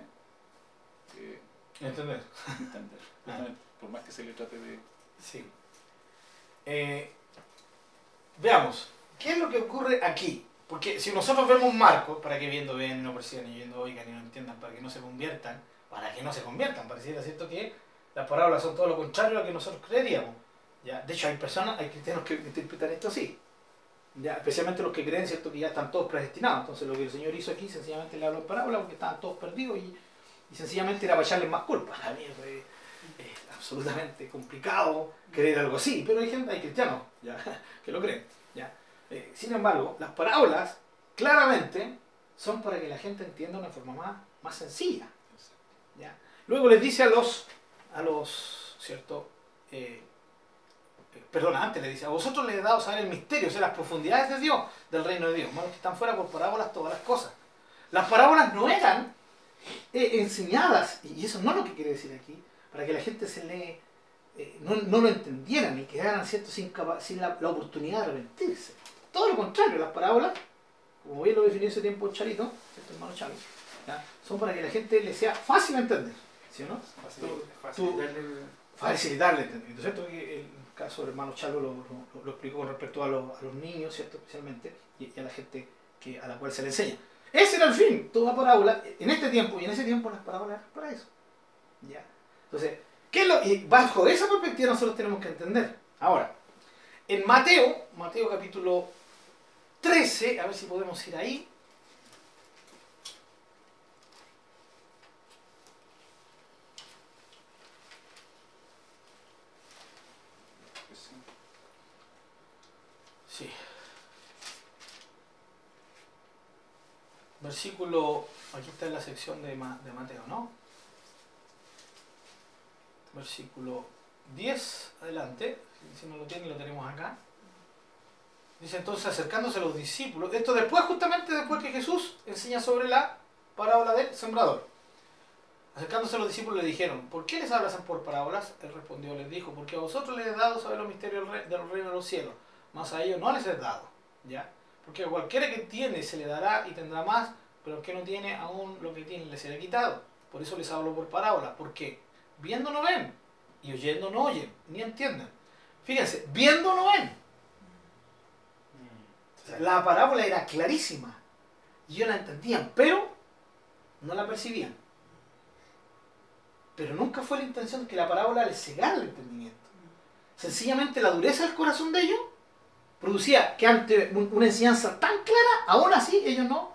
D: eh,
A: ¿Entender?
D: entender. Por más que se le trate de...
A: Sí. Eh, veamos, ¿qué es lo que ocurre aquí? Porque si nosotros vemos marco, para que viendo ven y no perciban y viendo oigan y no entiendan, para que no se conviertan, para que no se conviertan, pareciera cierto que las parábolas son todo lo contrario a lo que nosotros creeríamos. ¿ya? De hecho, hay personas, hay cristianos que interpretan esto así. ¿ya? Especialmente los que creen cierto que ya están todos predestinados. Entonces lo que el Señor hizo aquí sencillamente le habló en parábola porque estaban todos perdidos y, y sencillamente era para echarles más culpa. A mí es absolutamente complicado creer algo así, pero hay gente, hay cristianos ¿ya? que lo creen. ¿ya? Eh, sin embargo, las parábolas claramente son para que la gente entienda de una forma más, más sencilla. ¿ya? Luego les dice a los, a los, ¿cierto? Eh, eh, perdona, antes le dice, a vosotros les he dado saber el misterio, o sea, las profundidades de Dios, del reino de Dios. Que están fuera por parábolas todas las cosas. Las parábolas no eran eh, enseñadas, y eso no es lo que quiere decir aquí, para que la gente se le, eh, no, no, lo entendieran y quedaran ¿cierto? sin, sin la, la, oportunidad de arrepentirse. Todo lo contrario, las parábolas, como bien lo definió ese tiempo Charito, ¿cierto, hermano ¿ya? son para que la gente le sea fácil entender. ¿Sí o no?
B: Facilitarle
A: entendimiento, ¿cierto? Que el caso del hermano Chalo lo, lo, lo explicó con respecto a, los, a los niños, ¿cierto? Especialmente, y, y, a la gente que, a la cual se le enseña. Ese era el fin, toda parábola, en este tiempo, y en ese tiempo las parábolas eran para eso. ¿Ya? Entonces, ¿qué es lo, y bajo esa perspectiva nosotros tenemos que entender. Ahora, en Mateo, Mateo capítulo 13, a ver si podemos ir ahí. Sí. Versículo, aquí está en la sección de, Ma, de Mateo, ¿no? Versículo 10, adelante, si no lo tienen lo tenemos acá. Dice entonces acercándose a los discípulos, esto después justamente después que Jesús enseña sobre la parábola del sembrador. Acercándose a los discípulos le dijeron, ¿por qué les hablas por parábolas? Él respondió, les dijo, porque a vosotros les he dado saber los misterios del reino de los cielos, mas a ellos no les he dado. ¿Ya? Porque a cualquiera que tiene se le dará y tendrá más, pero el que no tiene, aún lo que tiene le será quitado. Por eso les hablo por parábolas. ¿Por qué? Viendo no ven, y oyendo no oyen, ni entienden. Fíjense, viendo no ven. La parábola era clarísima. Y ellos la entendían, pero no la percibían. Pero nunca fue la intención de que la parábola les cegara el entendimiento. Sencillamente la dureza del corazón de ellos producía que ante una enseñanza tan clara, aún así ellos no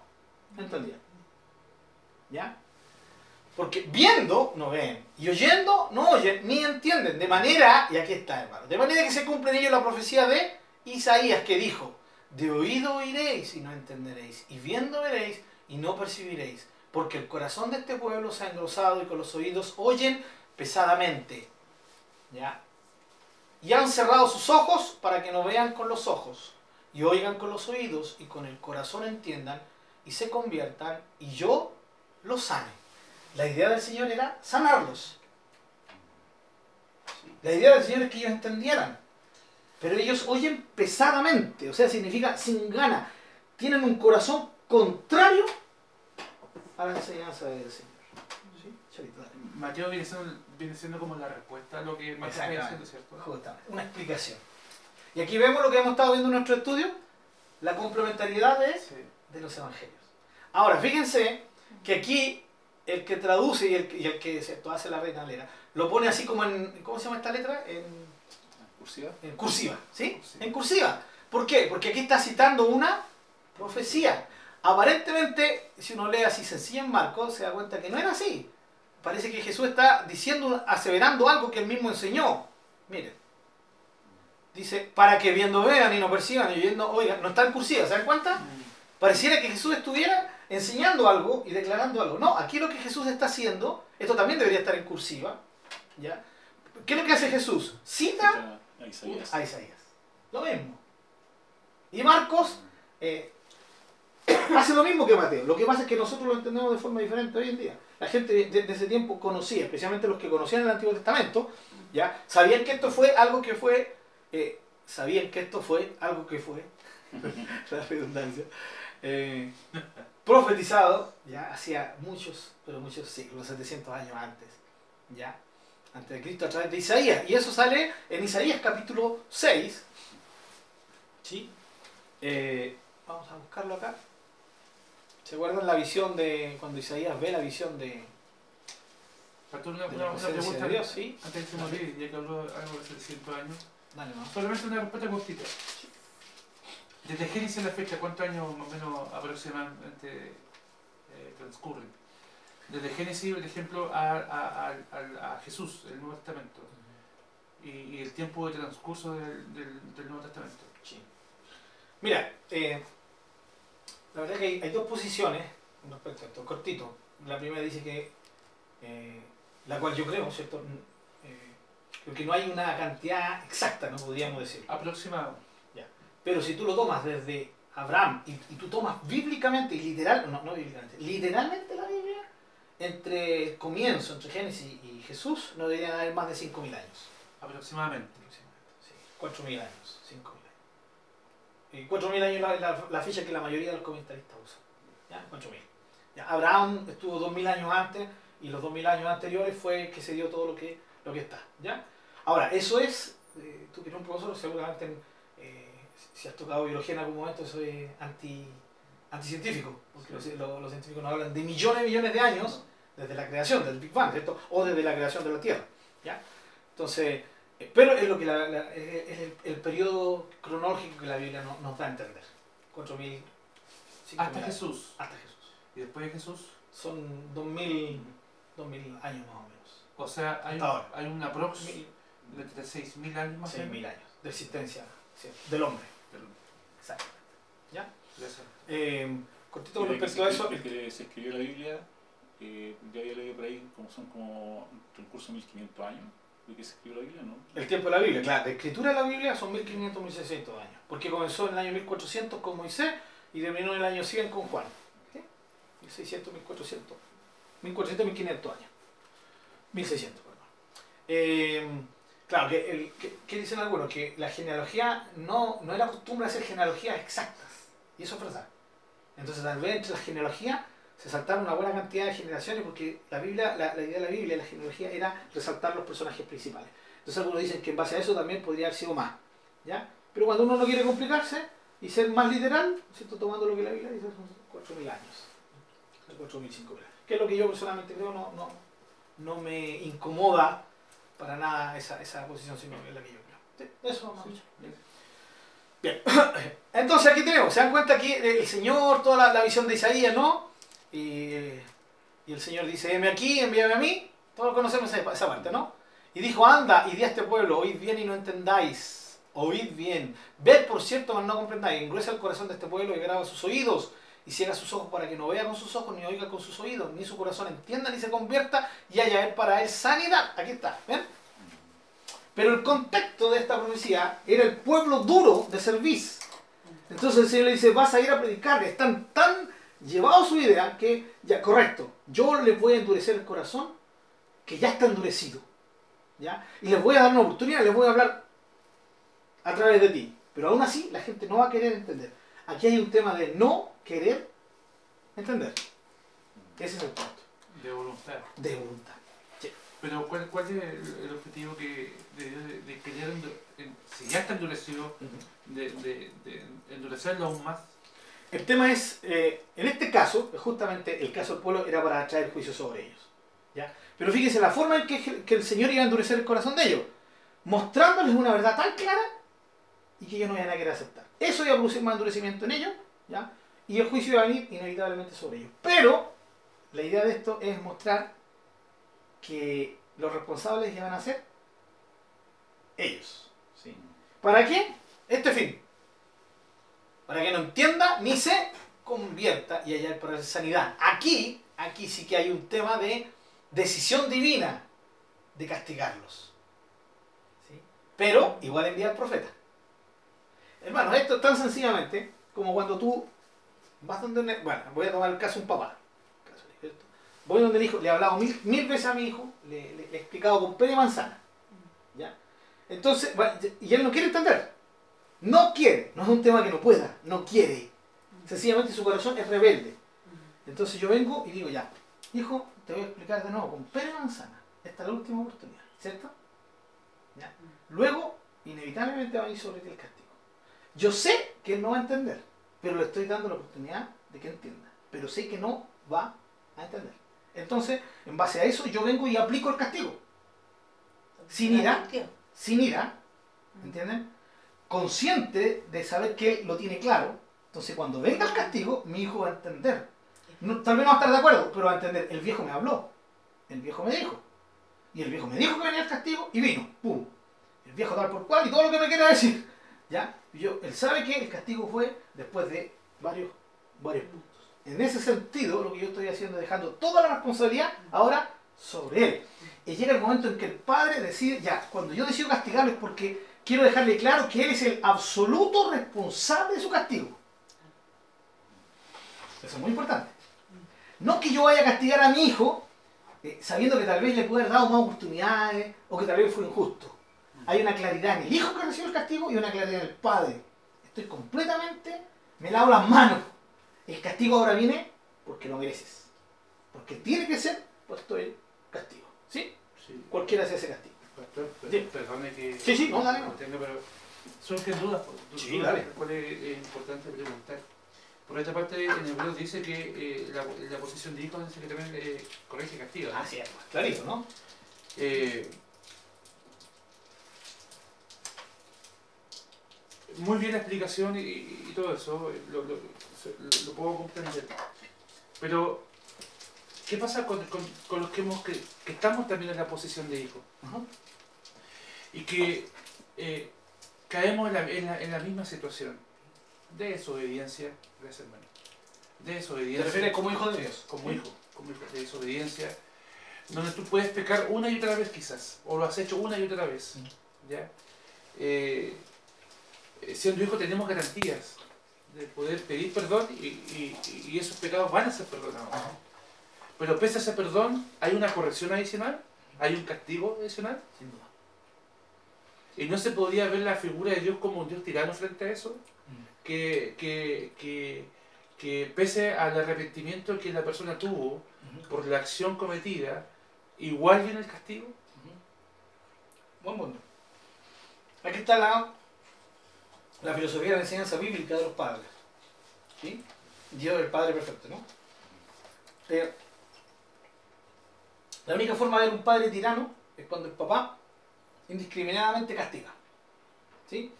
A: entendían. ¿Ya? Porque viendo no ven, y oyendo no oyen, ni entienden. De manera, y aquí está hermano, de manera que se cumple en ellos la profecía de Isaías que dijo, de oído oiréis y no entenderéis, y viendo veréis y no percibiréis, porque el corazón de este pueblo se ha engrosado y con los oídos oyen pesadamente. ¿Ya? Y han cerrado sus ojos para que no vean con los ojos, y oigan con los oídos, y con el corazón entiendan, y se conviertan, y yo los sane. La idea del Señor era sanarlos. La idea del Señor es que ellos entendieran. Pero ellos oyen pesadamente, o sea, significa sin gana. Tienen un corazón contrario a la enseñanza del Señor. ¿Sí?
B: Mateo viene siendo, viene siendo como la respuesta a lo que Mateo está diciendo, ¿cierto?
A: Justamente, una explicación. Y aquí vemos lo que hemos estado viendo en nuestro estudio, la complementariedad de,
B: Sí.
A: De los evangelios. Ahora, fíjense que aquí el que traduce y el, y el que ¿cierto? hace la reina Valera lo pone así como en, ¿cómo se llama esta letra? En,
D: ¿Cursiva?
A: en cursiva, ¿sí?
B: Cursiva.
A: En cursiva. ¿Por qué? Porque aquí está citando una profecía. Aparentemente, si uno lee así sencilla en Marcos, se da cuenta que no era así. Parece que Jesús está diciendo, aseverando algo que él mismo enseñó. Miren. Dice, para que viendo vean y no perciban y oyendo oigan. No está en cursiva, ¿se dan cuenta? Pareciera que Jesús estuviera enseñando algo y declarando algo. No, aquí lo que Jesús está haciendo, esto también debería estar en cursiva. ¿ya? ¿Qué es lo que hace Jesús? Cita
D: A Isaías.
A: a Isaías. Lo mismo. Y Marcos eh, hace lo mismo que Mateo. Lo que pasa es que nosotros lo entendemos de forma diferente hoy en día. La gente de, de ese tiempo conocía, especialmente los que conocían el Antiguo Testamento, ¿ya? sabían que esto fue algo que fue, eh, sabían que esto fue algo que fue, la redundancia, eh, profetizado ya hacía muchos, pero muchos siglos, 700 años antes ¿ya? Antes de Cristo a través de Isaías. Y eso sale en Isaías capítulo 6. ¿Sí? Eh, vamos a buscarlo acá. ¿Se acuerdan la visión de cuando Isaías ve la visión de,
B: Pastor, una,
A: de
B: una, pregunta.
A: de Dios? Sí.
B: Antes de olvide, ya que habló algo de 700 años.
A: Dale, no.
B: Solamente una respuesta cortita. Desde Génesis a la fecha, ¿cuántos años más o menos aproximadamente eh, transcurren? Desde Génesis, por ejemplo, a, a, a, a- a Jesús, el Nuevo Testamento, y, y el tiempo de transcurso del, del, del Nuevo Testamento.
A: Sí. Mira, eh, la verdad que hay, hay dos posiciones respecto a esto, cortito. La primera dice que, eh, la cual yo creo, ¿cierto? Mm, creo que no hay una cantidad exacta, no podríamos decir.
B: Aproximado.
A: Pero si tú lo tomas desde Abraham y, y tú tomas bíblicamente y literal, no, no bíblicamente, literalmente la Biblia, entre el comienzo, entre Génesis y Jesús, no deberían haber más de 5.000 años.
B: Aproximadamente.
A: aproximadamente, sí. 4.000 años, 5.000 años. Y 4.000 años es la, la, la ficha que la mayoría de los comentaristas usan. ¿Ya? 4.000. Ya, Abraham estuvo 2.000 años antes y los 2.000 años anteriores fue que se dio todo lo que, lo que está. ¿ya? Ahora, eso es, eh, tú que eres un profesor, seguramente eh, si has tocado biología en algún momento, eso es anti, anticientífico, porque los, los- los científicos nos hablan de millones y millones de años desde la creación, del Big Bang, ¿cierto? O desde la creación de la Tierra. ¿ya? Entonces, eh, pero es lo que la- la- es el, el periodo cronológico que la Biblia no- nos da a entender. 4.000, 5.000
B: Hasta. Jesús.
A: Hasta Jesús.
B: Y después de Jesús.
A: Son 2.000, 2.000 años más o menos.
B: O sea, hay, un, hay un aprox de 6.000 años más o
A: 6.000
B: menos.
A: años de existencia ¿sí? del hombre. Exacto.
B: de eso.
A: Eh, cortito con respecto a eso.
D: desde que se escribió la Biblia, eh, yo había leído por ahí como son como transcurso 1500 años de que se escribió la Biblia, ¿no?
A: El tiempo de la Biblia, claro, la escritura de la Biblia son 1500, 1600 años, porque comenzó en el año 1400 con Moisés y terminó en el año 100 con Juan. ¿Sí? 1600, 1400, 1400, 1500 años. 1600, perdón. Eh, claro, que, el, que, dicen algunos, que la genealogía no, no era costumbre hacer genealogías exactas, y eso es verdad. Entonces, tal vez entre la genealogía se saltaron una buena cantidad de generaciones porque la Biblia, la, idea de la Biblia, la genealogía era resaltar los personajes principales. Entonces algunos dicen que en base a eso también podría haber sido más. ¿ya? Pero cuando uno no quiere complicarse y ser más literal, ¿cierto? tomando lo que la Biblia dice, son 4.000 años. 4.000, 5.000 años. Que es lo que yo personalmente creo, no, no, no me incomoda para nada esa, esa posición, sino yo creo. Sí, eso vamos a
B: Sí.
A: Bien. Bien. Entonces aquí tenemos, se dan cuenta que el Señor, toda la, la visión de Isaías, ¿no? Y, y el Señor dice, heme aquí, envíame a mí. Todos conocemos esa, esa parte, ¿no? Y dijo, anda y di a este pueblo, oíd bien y no entendáis. Oíd bien. Ved por cierto, mas no comprendáis. Engruesa el corazón de este pueblo y graba sus oídos. Y ciega sus ojos para que no vea con sus ojos, ni oiga con sus oídos, ni su corazón entienda, ni se convierta, y haya él para él sanidad. Aquí está. Pero el contexto de esta profecía era el pueblo duro de cerviz. Entonces el Señor le dice, vas a ir a predicar. Están tan llevados su idea que, ya, correcto, yo les voy a endurecer el corazón que ya está endurecido. ¿ya? Y les voy a dar una oportunidad, les voy a hablar a través de ti. Pero aún así la gente no va a querer entender. Aquí hay un tema de no querer entender. Ese es el punto.
B: De voluntad.
A: De voluntad.
B: Pero ¿cuál, cuál es el, el objetivo que de, de, de querer, en- si ya está endurecido, de, de, de endurecerlo aún más?
A: El tema es, eh, en este caso, justamente el caso del pueblo era para traer juicio sobre ellos. ¿ya? Pero fíjense la forma en que, que el Señor iba a endurecer el corazón de ellos, mostrándoles una verdad tan clara y que ellos no iban a querer aceptar. Eso iba a producir más endurecimiento en ellos, ¿ya? y el juicio iba a venir inevitablemente sobre ellos. Pero la idea de esto es mostrar que los responsables iban a ser ellos. ¿sí? ¿Para qué? Este fin. Para que no entienda ni se convierta y haya para sanidad. Aquí, aquí sí que hay un tema de decisión divina de castigarlos. ¿sí? Pero igual envía al profeta. Hermanos, esto es tan sencillamente como cuando tú vas donde... Bueno, voy a tomar el caso de un papá. Voy donde el hijo, le he hablado mil, mil veces a mi hijo, le, he explicado con pera y manzana. ¿ya? Entonces, y él no quiere entender. No quiere, no es un tema que no pueda, no quiere. Sencillamente su corazón es rebelde. Entonces yo vengo y digo, ya, hijo, te voy a explicar de nuevo con pera y manzana. esta es la última oportunidad, ¿cierto? Luego, inevitablemente va a venir sobre ti el castigo. Yo sé que él no va a entender, pero le estoy dando la oportunidad de que entienda. Pero sé que no va a entender. Entonces, en base a eso, yo vengo y aplico el castigo. Sin ira. Sin ira, ¿entienden? Consciente de saber que él lo tiene claro. Entonces, cuando venga el castigo, mi hijo va a entender. No- tal vez no va a estar de acuerdo, pero va a entender. El viejo me habló. El viejo me dijo. Y el viejo me dijo que venía el castigo y vino. ¡Pum! El viejo tal por cual y todo lo que me quiera decir. ¿Ya? Él sabe que el castigo fue después de varios, varios puntos. En ese sentido, lo que yo estoy haciendo es dejando toda la responsabilidad ahora sobre él. Y llega el momento en que el padre decide, ya, cuando yo decido castigarlo es porque quiero dejarle claro que él es el absoluto responsable de su castigo. Eso es muy importante. No que yo vaya a castigar a mi hijo eh, sabiendo que tal vez le puede haber dado más oportunidades o que tal vez fue injusto. Hay una claridad en el hijo que recibe el castigo y una claridad en el padre. Estoy completamente, me lavo las manos. El castigo ahora viene porque lo mereces. Porque tiene que ser puesto el castigo. ¿Sí?
B: Sí.
A: Cualquiera se hace castigo. Sí.
B: perdone que...
A: Sí, sí, no, dale, no.
B: pero surgen dudas. dudas
A: Sí, dale.
B: las cuales es importante preguntar. Por otra parte, en Hebreos dice que eh, la, la posición de hijo dice que también eh, corrige y castiga. ¿no?
A: Así es, pues, clarito, ¿no?
B: Eh, muy bien la explicación y, y todo eso, lo, puedo comprender. Pero, ¿qué pasa con, con- con los que, hemos, que, que estamos también en la posición de hijo?
A: Ajá.
B: Y que eh, caemos en la, en, la, en la misma situación de desobediencia, gracias hermano, de
A: ¿Te
B: desobediencia
A: refieres como hijo de Dios?
B: como hijo, como hijo de desobediencia, donde tú puedes pecar una y otra vez quizás, o lo has hecho una y otra vez, ¿ya? Eh, siendo hijo tenemos garantías de poder pedir perdón y, y- y esos pecados van a ser perdonados. Pero pese a ese perdón, hay una corrección adicional, hay un castigo adicional,
A: Sin duda.
B: y no se podía ver la figura de Dios como un Dios tirano frente a eso,
A: Mm.
B: que, que, que, que pese al arrepentimiento que la persona tuvo, por la acción cometida, igual viene el castigo.
A: Buen punto. Aquí está la, la filosofía de la enseñanza bíblica de los padres. ¿Sí? Dios es el Padre perfecto, ¿no? Eh, la única forma de ver un padre tirano es cuando el papá indiscriminadamente castiga. ¿Sí?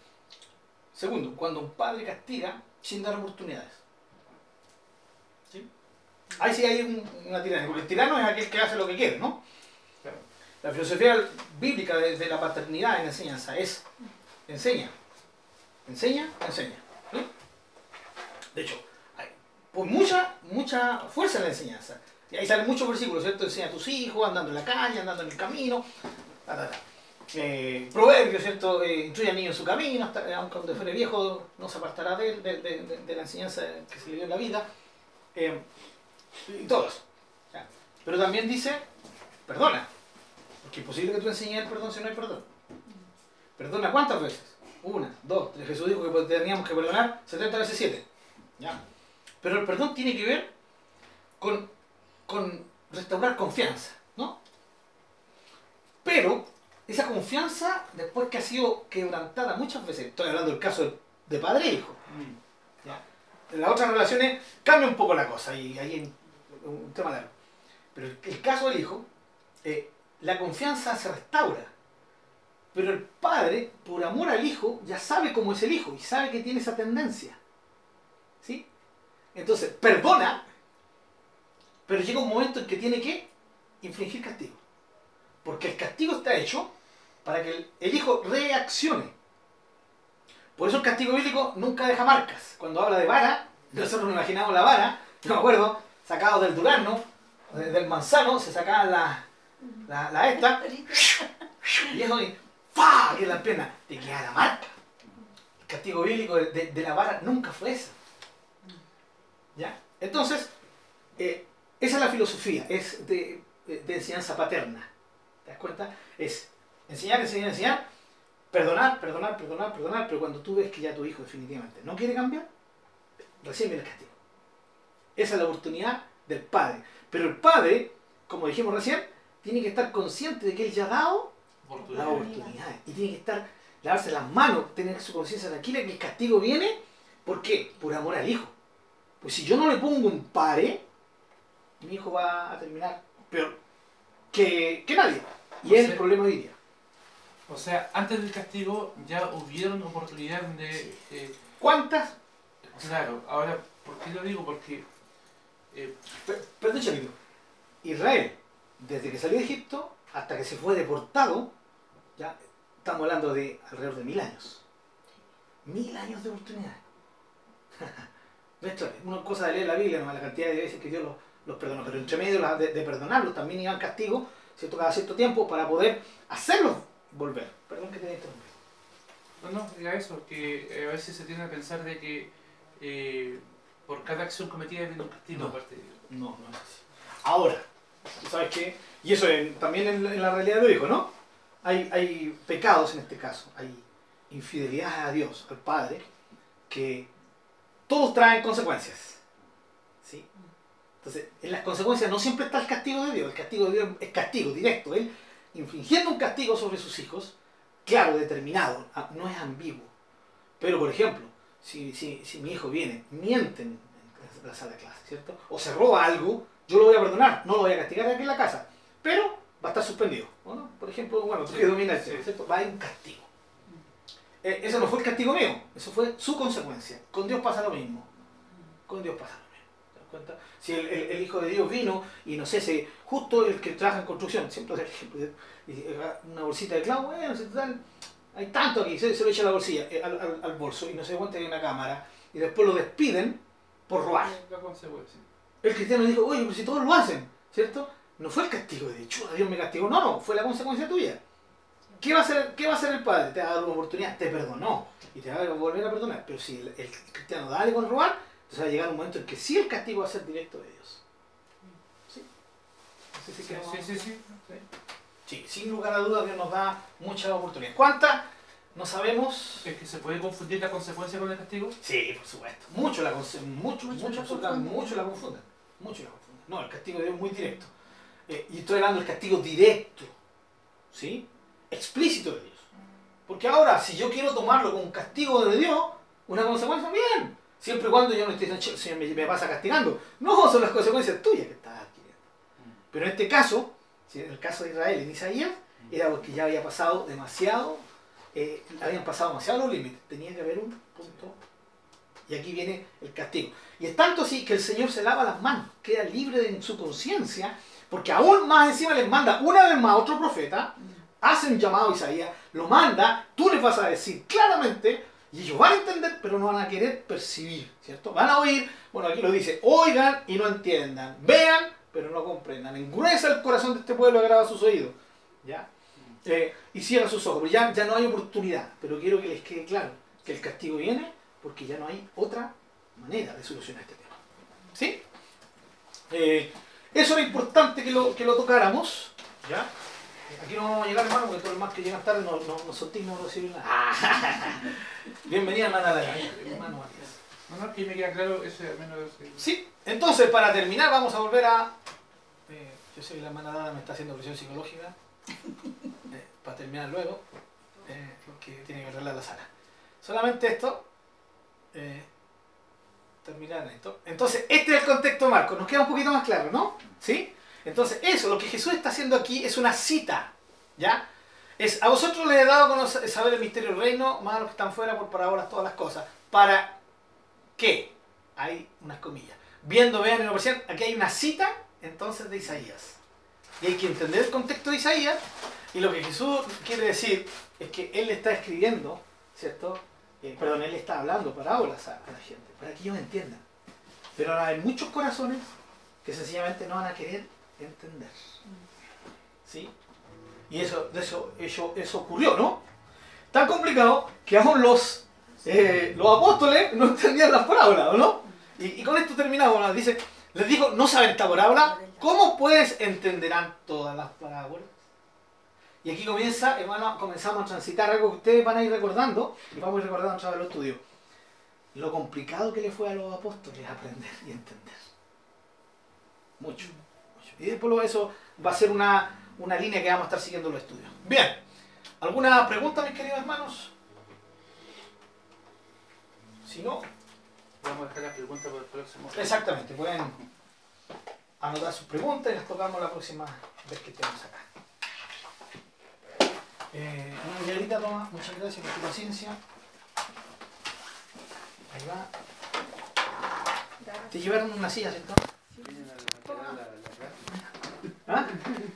A: Segundo, cuando un padre castiga sin dar oportunidades. ¿Sí? Ahí sí hay un- una tiranía, porque el tirano es aquel que hace lo que quiere, ¿no? La filosofía bíblica de, de la paternidad en enseñanza es enseña, enseña, enseña. De hecho, hay pues mucha, mucha fuerza en la enseñanza. Y ahí salen muchos versículos, ¿cierto? Enseña a tus hijos, andando en la calle, andando en el camino. Eh, proverbios, ¿cierto? Eh, instruye al niño en su camino, hasta, eh, aunque cuando fuere viejo no se apartará de, él, de la enseñanza que se le dio en la vida. Eh, y todo eso. ¿ya? Pero también dice, perdona. Porque es posible que tú enseñes el perdón si no hay perdón. ¿Perdona cuántas veces? Una, dos, tres. Jesús dijo que teníamos que perdonar 70 veces 7. ¿Ya? Pero el perdón tiene que ver con, con restaurar confianza, ¿no? Pero esa confianza, después que ha sido quebrantada muchas veces, estoy hablando del caso de, padre e hijo, ¿ya? En las otras relaciones cambia un poco la cosa y ahí hay un, un tema largo. Pero el, el caso del hijo, eh, la confianza se restaura. Pero el padre, por amor al hijo, ya sabe cómo es el hijo y sabe que tiene esa tendencia. ¿Sí? Entonces, perdona, pero llega un momento en que tiene que infligir castigo. Porque el castigo está hecho para que el, el hijo reaccione. Por eso el castigo bíblico nunca deja marcas. Cuando habla de vara, nosotros nos imaginamos la vara, yo me acuerdo, sacado del durazno, de- del manzano, se sacaban la, la, la esta, y eso, y que en la pierna, te queda la marca. El castigo bíblico de, de- la vara nunca fue ese. ¿Ya? Entonces, eh, esa es la filosofía, es de, de- de enseñanza paterna. ¿Te das cuenta? Es enseñar, enseñar, enseñar, perdonar, perdonar, perdonar, perdonar, pero cuando tú ves que ya tu hijo definitivamente no quiere cambiar, recién viene el castigo. Esa es la oportunidad del padre. Pero el padre, como dijimos recién, tiene que estar consciente de que él ya ha dado la
B: Oportunidad.
A: oportunidad. Y tiene que estar, lavarse las manos, tener su conciencia tranquila que el castigo viene, ¿por qué? Por amor al hijo. Pues si yo no le pongo un pare, mi hijo va a terminar peor que, que nadie. Y
B: O
A: es
B: sea-
A: el problema hoy día.
B: O sea, antes del castigo ya hubieron oportunidades de... eh,
A: ¿Cuántas?
B: claro, ahora, ¿por qué lo digo? Porque... eh,
A: Per- Perdón, Chavito. Israel, desde que salió de Egipto hasta que se fue deportado, ya estamos hablando de alrededor de mil años. Mil años de oportunidad. Esto es una cosa de leer la Biblia, ¿no? la cantidad de veces que Dios los, los perdonó, pero entre medio de, de perdonarlos también iban castigos ¿cierto? cada cierto tiempo para poder hacerlos volver. Perdón que te interrumpí.
B: No, no, era eso, que eh, a veces se tiende a pensar de que eh, por cada acción cometida viene un castigo
A: No.
B: de parte de Dios.
A: No, no es así. Ahora, ¿tú ¿sabes qué? Y eso en- también en, la- en la realidad de lo dijo, ¿no? Hay, hay pecados en este caso, hay infidelidad a Dios, al Padre, que todos traen consecuencias. ¿Sí? Entonces, en las consecuencias no siempre está el castigo de Dios, el castigo de Dios es castigo directo, Él infligiendo un castigo sobre sus hijos, claro, determinado, ah, no es ambiguo. Pero, por ejemplo, si, si, si mi hijo viene, miente en en la sala de clase, ¿cierto? O se roba algo, yo lo voy a perdonar, no lo voy a castigar aquí en la casa, pero va a estar suspendido, ¿o no? Por ejemplo, bueno, tú que dominas, ¿cierto? Va un castigo. Eh, eso no fue el castigo mío, eso fue su consecuencia. Con Dios pasa lo mismo. Con Dios pasa lo mismo. ¿Te das cuenta? Si el, el- el Hijo de Dios vino y no sé, si justo el que trabaja en construcción, siempre el ejemplo, agarra una bolsita de clavo, bueno, si total, hay tanto aquí, se, se lo echa a la bolsilla, eh, al, al- al bolso y no se cuenta que hay una cámara y después lo despiden por robar.
B: La consecuencia.
A: El cristiano dijo, oye, pero si todos lo hacen, ¿cierto? No fue el castigo de hecho, Dios me castigó, no, no, fue la consecuencia tuya. ¿Qué va a hacer, qué va a hacer el Padre? Te va a dar una oportunidad, te perdonó y te va a volver a perdonar. Pero si el, el cristiano dale con robar, entonces va a llegar un momento en que sí el castigo va a ser directo de Dios. ¿Sí?
B: Sí, sí, sí, sí. sí.
A: Sí, sin lugar a dudas Dios nos da muchas oportunidades. ¿Cuántas? No sabemos.
B: Es que se puede confundir la consecuencia con el castigo.
A: Sí, por supuesto. Mucho la. Mucho,
C: Mucho
A: mucho, mucho la confunden. Mucho la confunden. No, el castigo de Dios es muy directo. Eh, y estoy hablando del castigo directo. ¿Sí? Explícito de Dios. Porque ahora, si yo quiero tomarlo como un castigo de Dios, una consecuencia, bien. Siempre y cuando yo no esté diciendo, "Che, Señor, me, me pasa castigando. No, son las consecuencias tuyas que estás adquiriendo. Pero en este caso, en el caso de Israel en Isaías, era porque ya había pasado demasiado, eh, habían pasado demasiado los límites. Tenía que haber un punto. Y aquí viene el castigo. Y es tanto así que el Señor se lava las manos, queda libre en su conciencia, porque aún más encima les manda una vez más otro profeta, hace un llamado a Isaías, lo manda, tú les vas a decir claramente, y ellos van a entender, pero no van a querer percibir, ¿cierto? Van a oír, bueno, aquí lo dice, oigan y no entiendan, vean, pero no comprendan, engruesa el corazón de este pueblo, agrava sus oídos, ¿ya? Eh, y cierra sus ojos, pero ya, ya no hay oportunidad, pero quiero que les quede claro que el castigo viene porque ya no hay otra manera de solucionar este tema. ¿Sí? Eh, eso era importante que lo, que lo tocáramos, ¿ya? Aquí no vamos a llegar, hermano, porque todos los más que llegan tarde no, no, no son dignos de recibir nada. Bienvenida, hermana Lara, hermano Matías.
B: No, no, que me queda claro ese al menos.
A: Sí, entonces para terminar vamos a volver a... eh, yo sé que la hermana Dada me está haciendo presión psicológica. eh, para terminar luego, eh, porque tiene que arreglar la sala. Solamente esto. eh, terminar esto. Entonces, este es el contexto de Marcos. Nos queda un poquito más claro, ¿no? ¿Sí? Entonces, eso, lo que Jesús está haciendo aquí es una cita. ¿Ya? Es, a vosotros les he dado a saber el misterio del reino, más a los que están fuera por parábolas todas las cosas. ¿Para qué? Hay unas comillas. Viendo, vean y no perciban, aquí hay una cita entonces de Isaías. Y hay que entender el contexto de Isaías. Y lo que Jesús quiere decir es que Él le está escribiendo, ¿cierto? Eh, perdón, Él está hablando parábolas a, la gente, para que ellos entiendan. Pero ahora hay muchos corazones que sencillamente no van a querer entender. ¿Sí? Y eso, eso, eso, eso ocurrió, ¿no? Tan complicado que aún los, eh, los apóstoles no entendían las parábolas, ¿o no? Y, y con esto terminamos. ¿no? Dice, les dijo, ¿no saben esta parábola? ¿Cómo pues entenderán todas las parábolas? Y aquí comienza, hermano, comenzamos a transitar algo que ustedes van a ir recordando, y vamos a ir recordando a través del estudio. Lo complicado que le fue a los apóstoles aprender y entender. Mucho. mucho. Y después eso va a ser una, una línea que vamos a estar siguiendo en los estudios. Bien, ¿alguna pregunta, mis queridos hermanos? Si no,
B: Vamos a dejar la pregunta para el próximo.
A: exactamente, pueden anotar sus preguntas y las tocamos la próxima vez que estemos acá. Eh, una Miguelita, toma, muchas gracias por tu paciencia. Ahí va. Te llevaron una silla, ¿cierto?
B: Vienen a levantar la- la- la-
A: ¿Ah?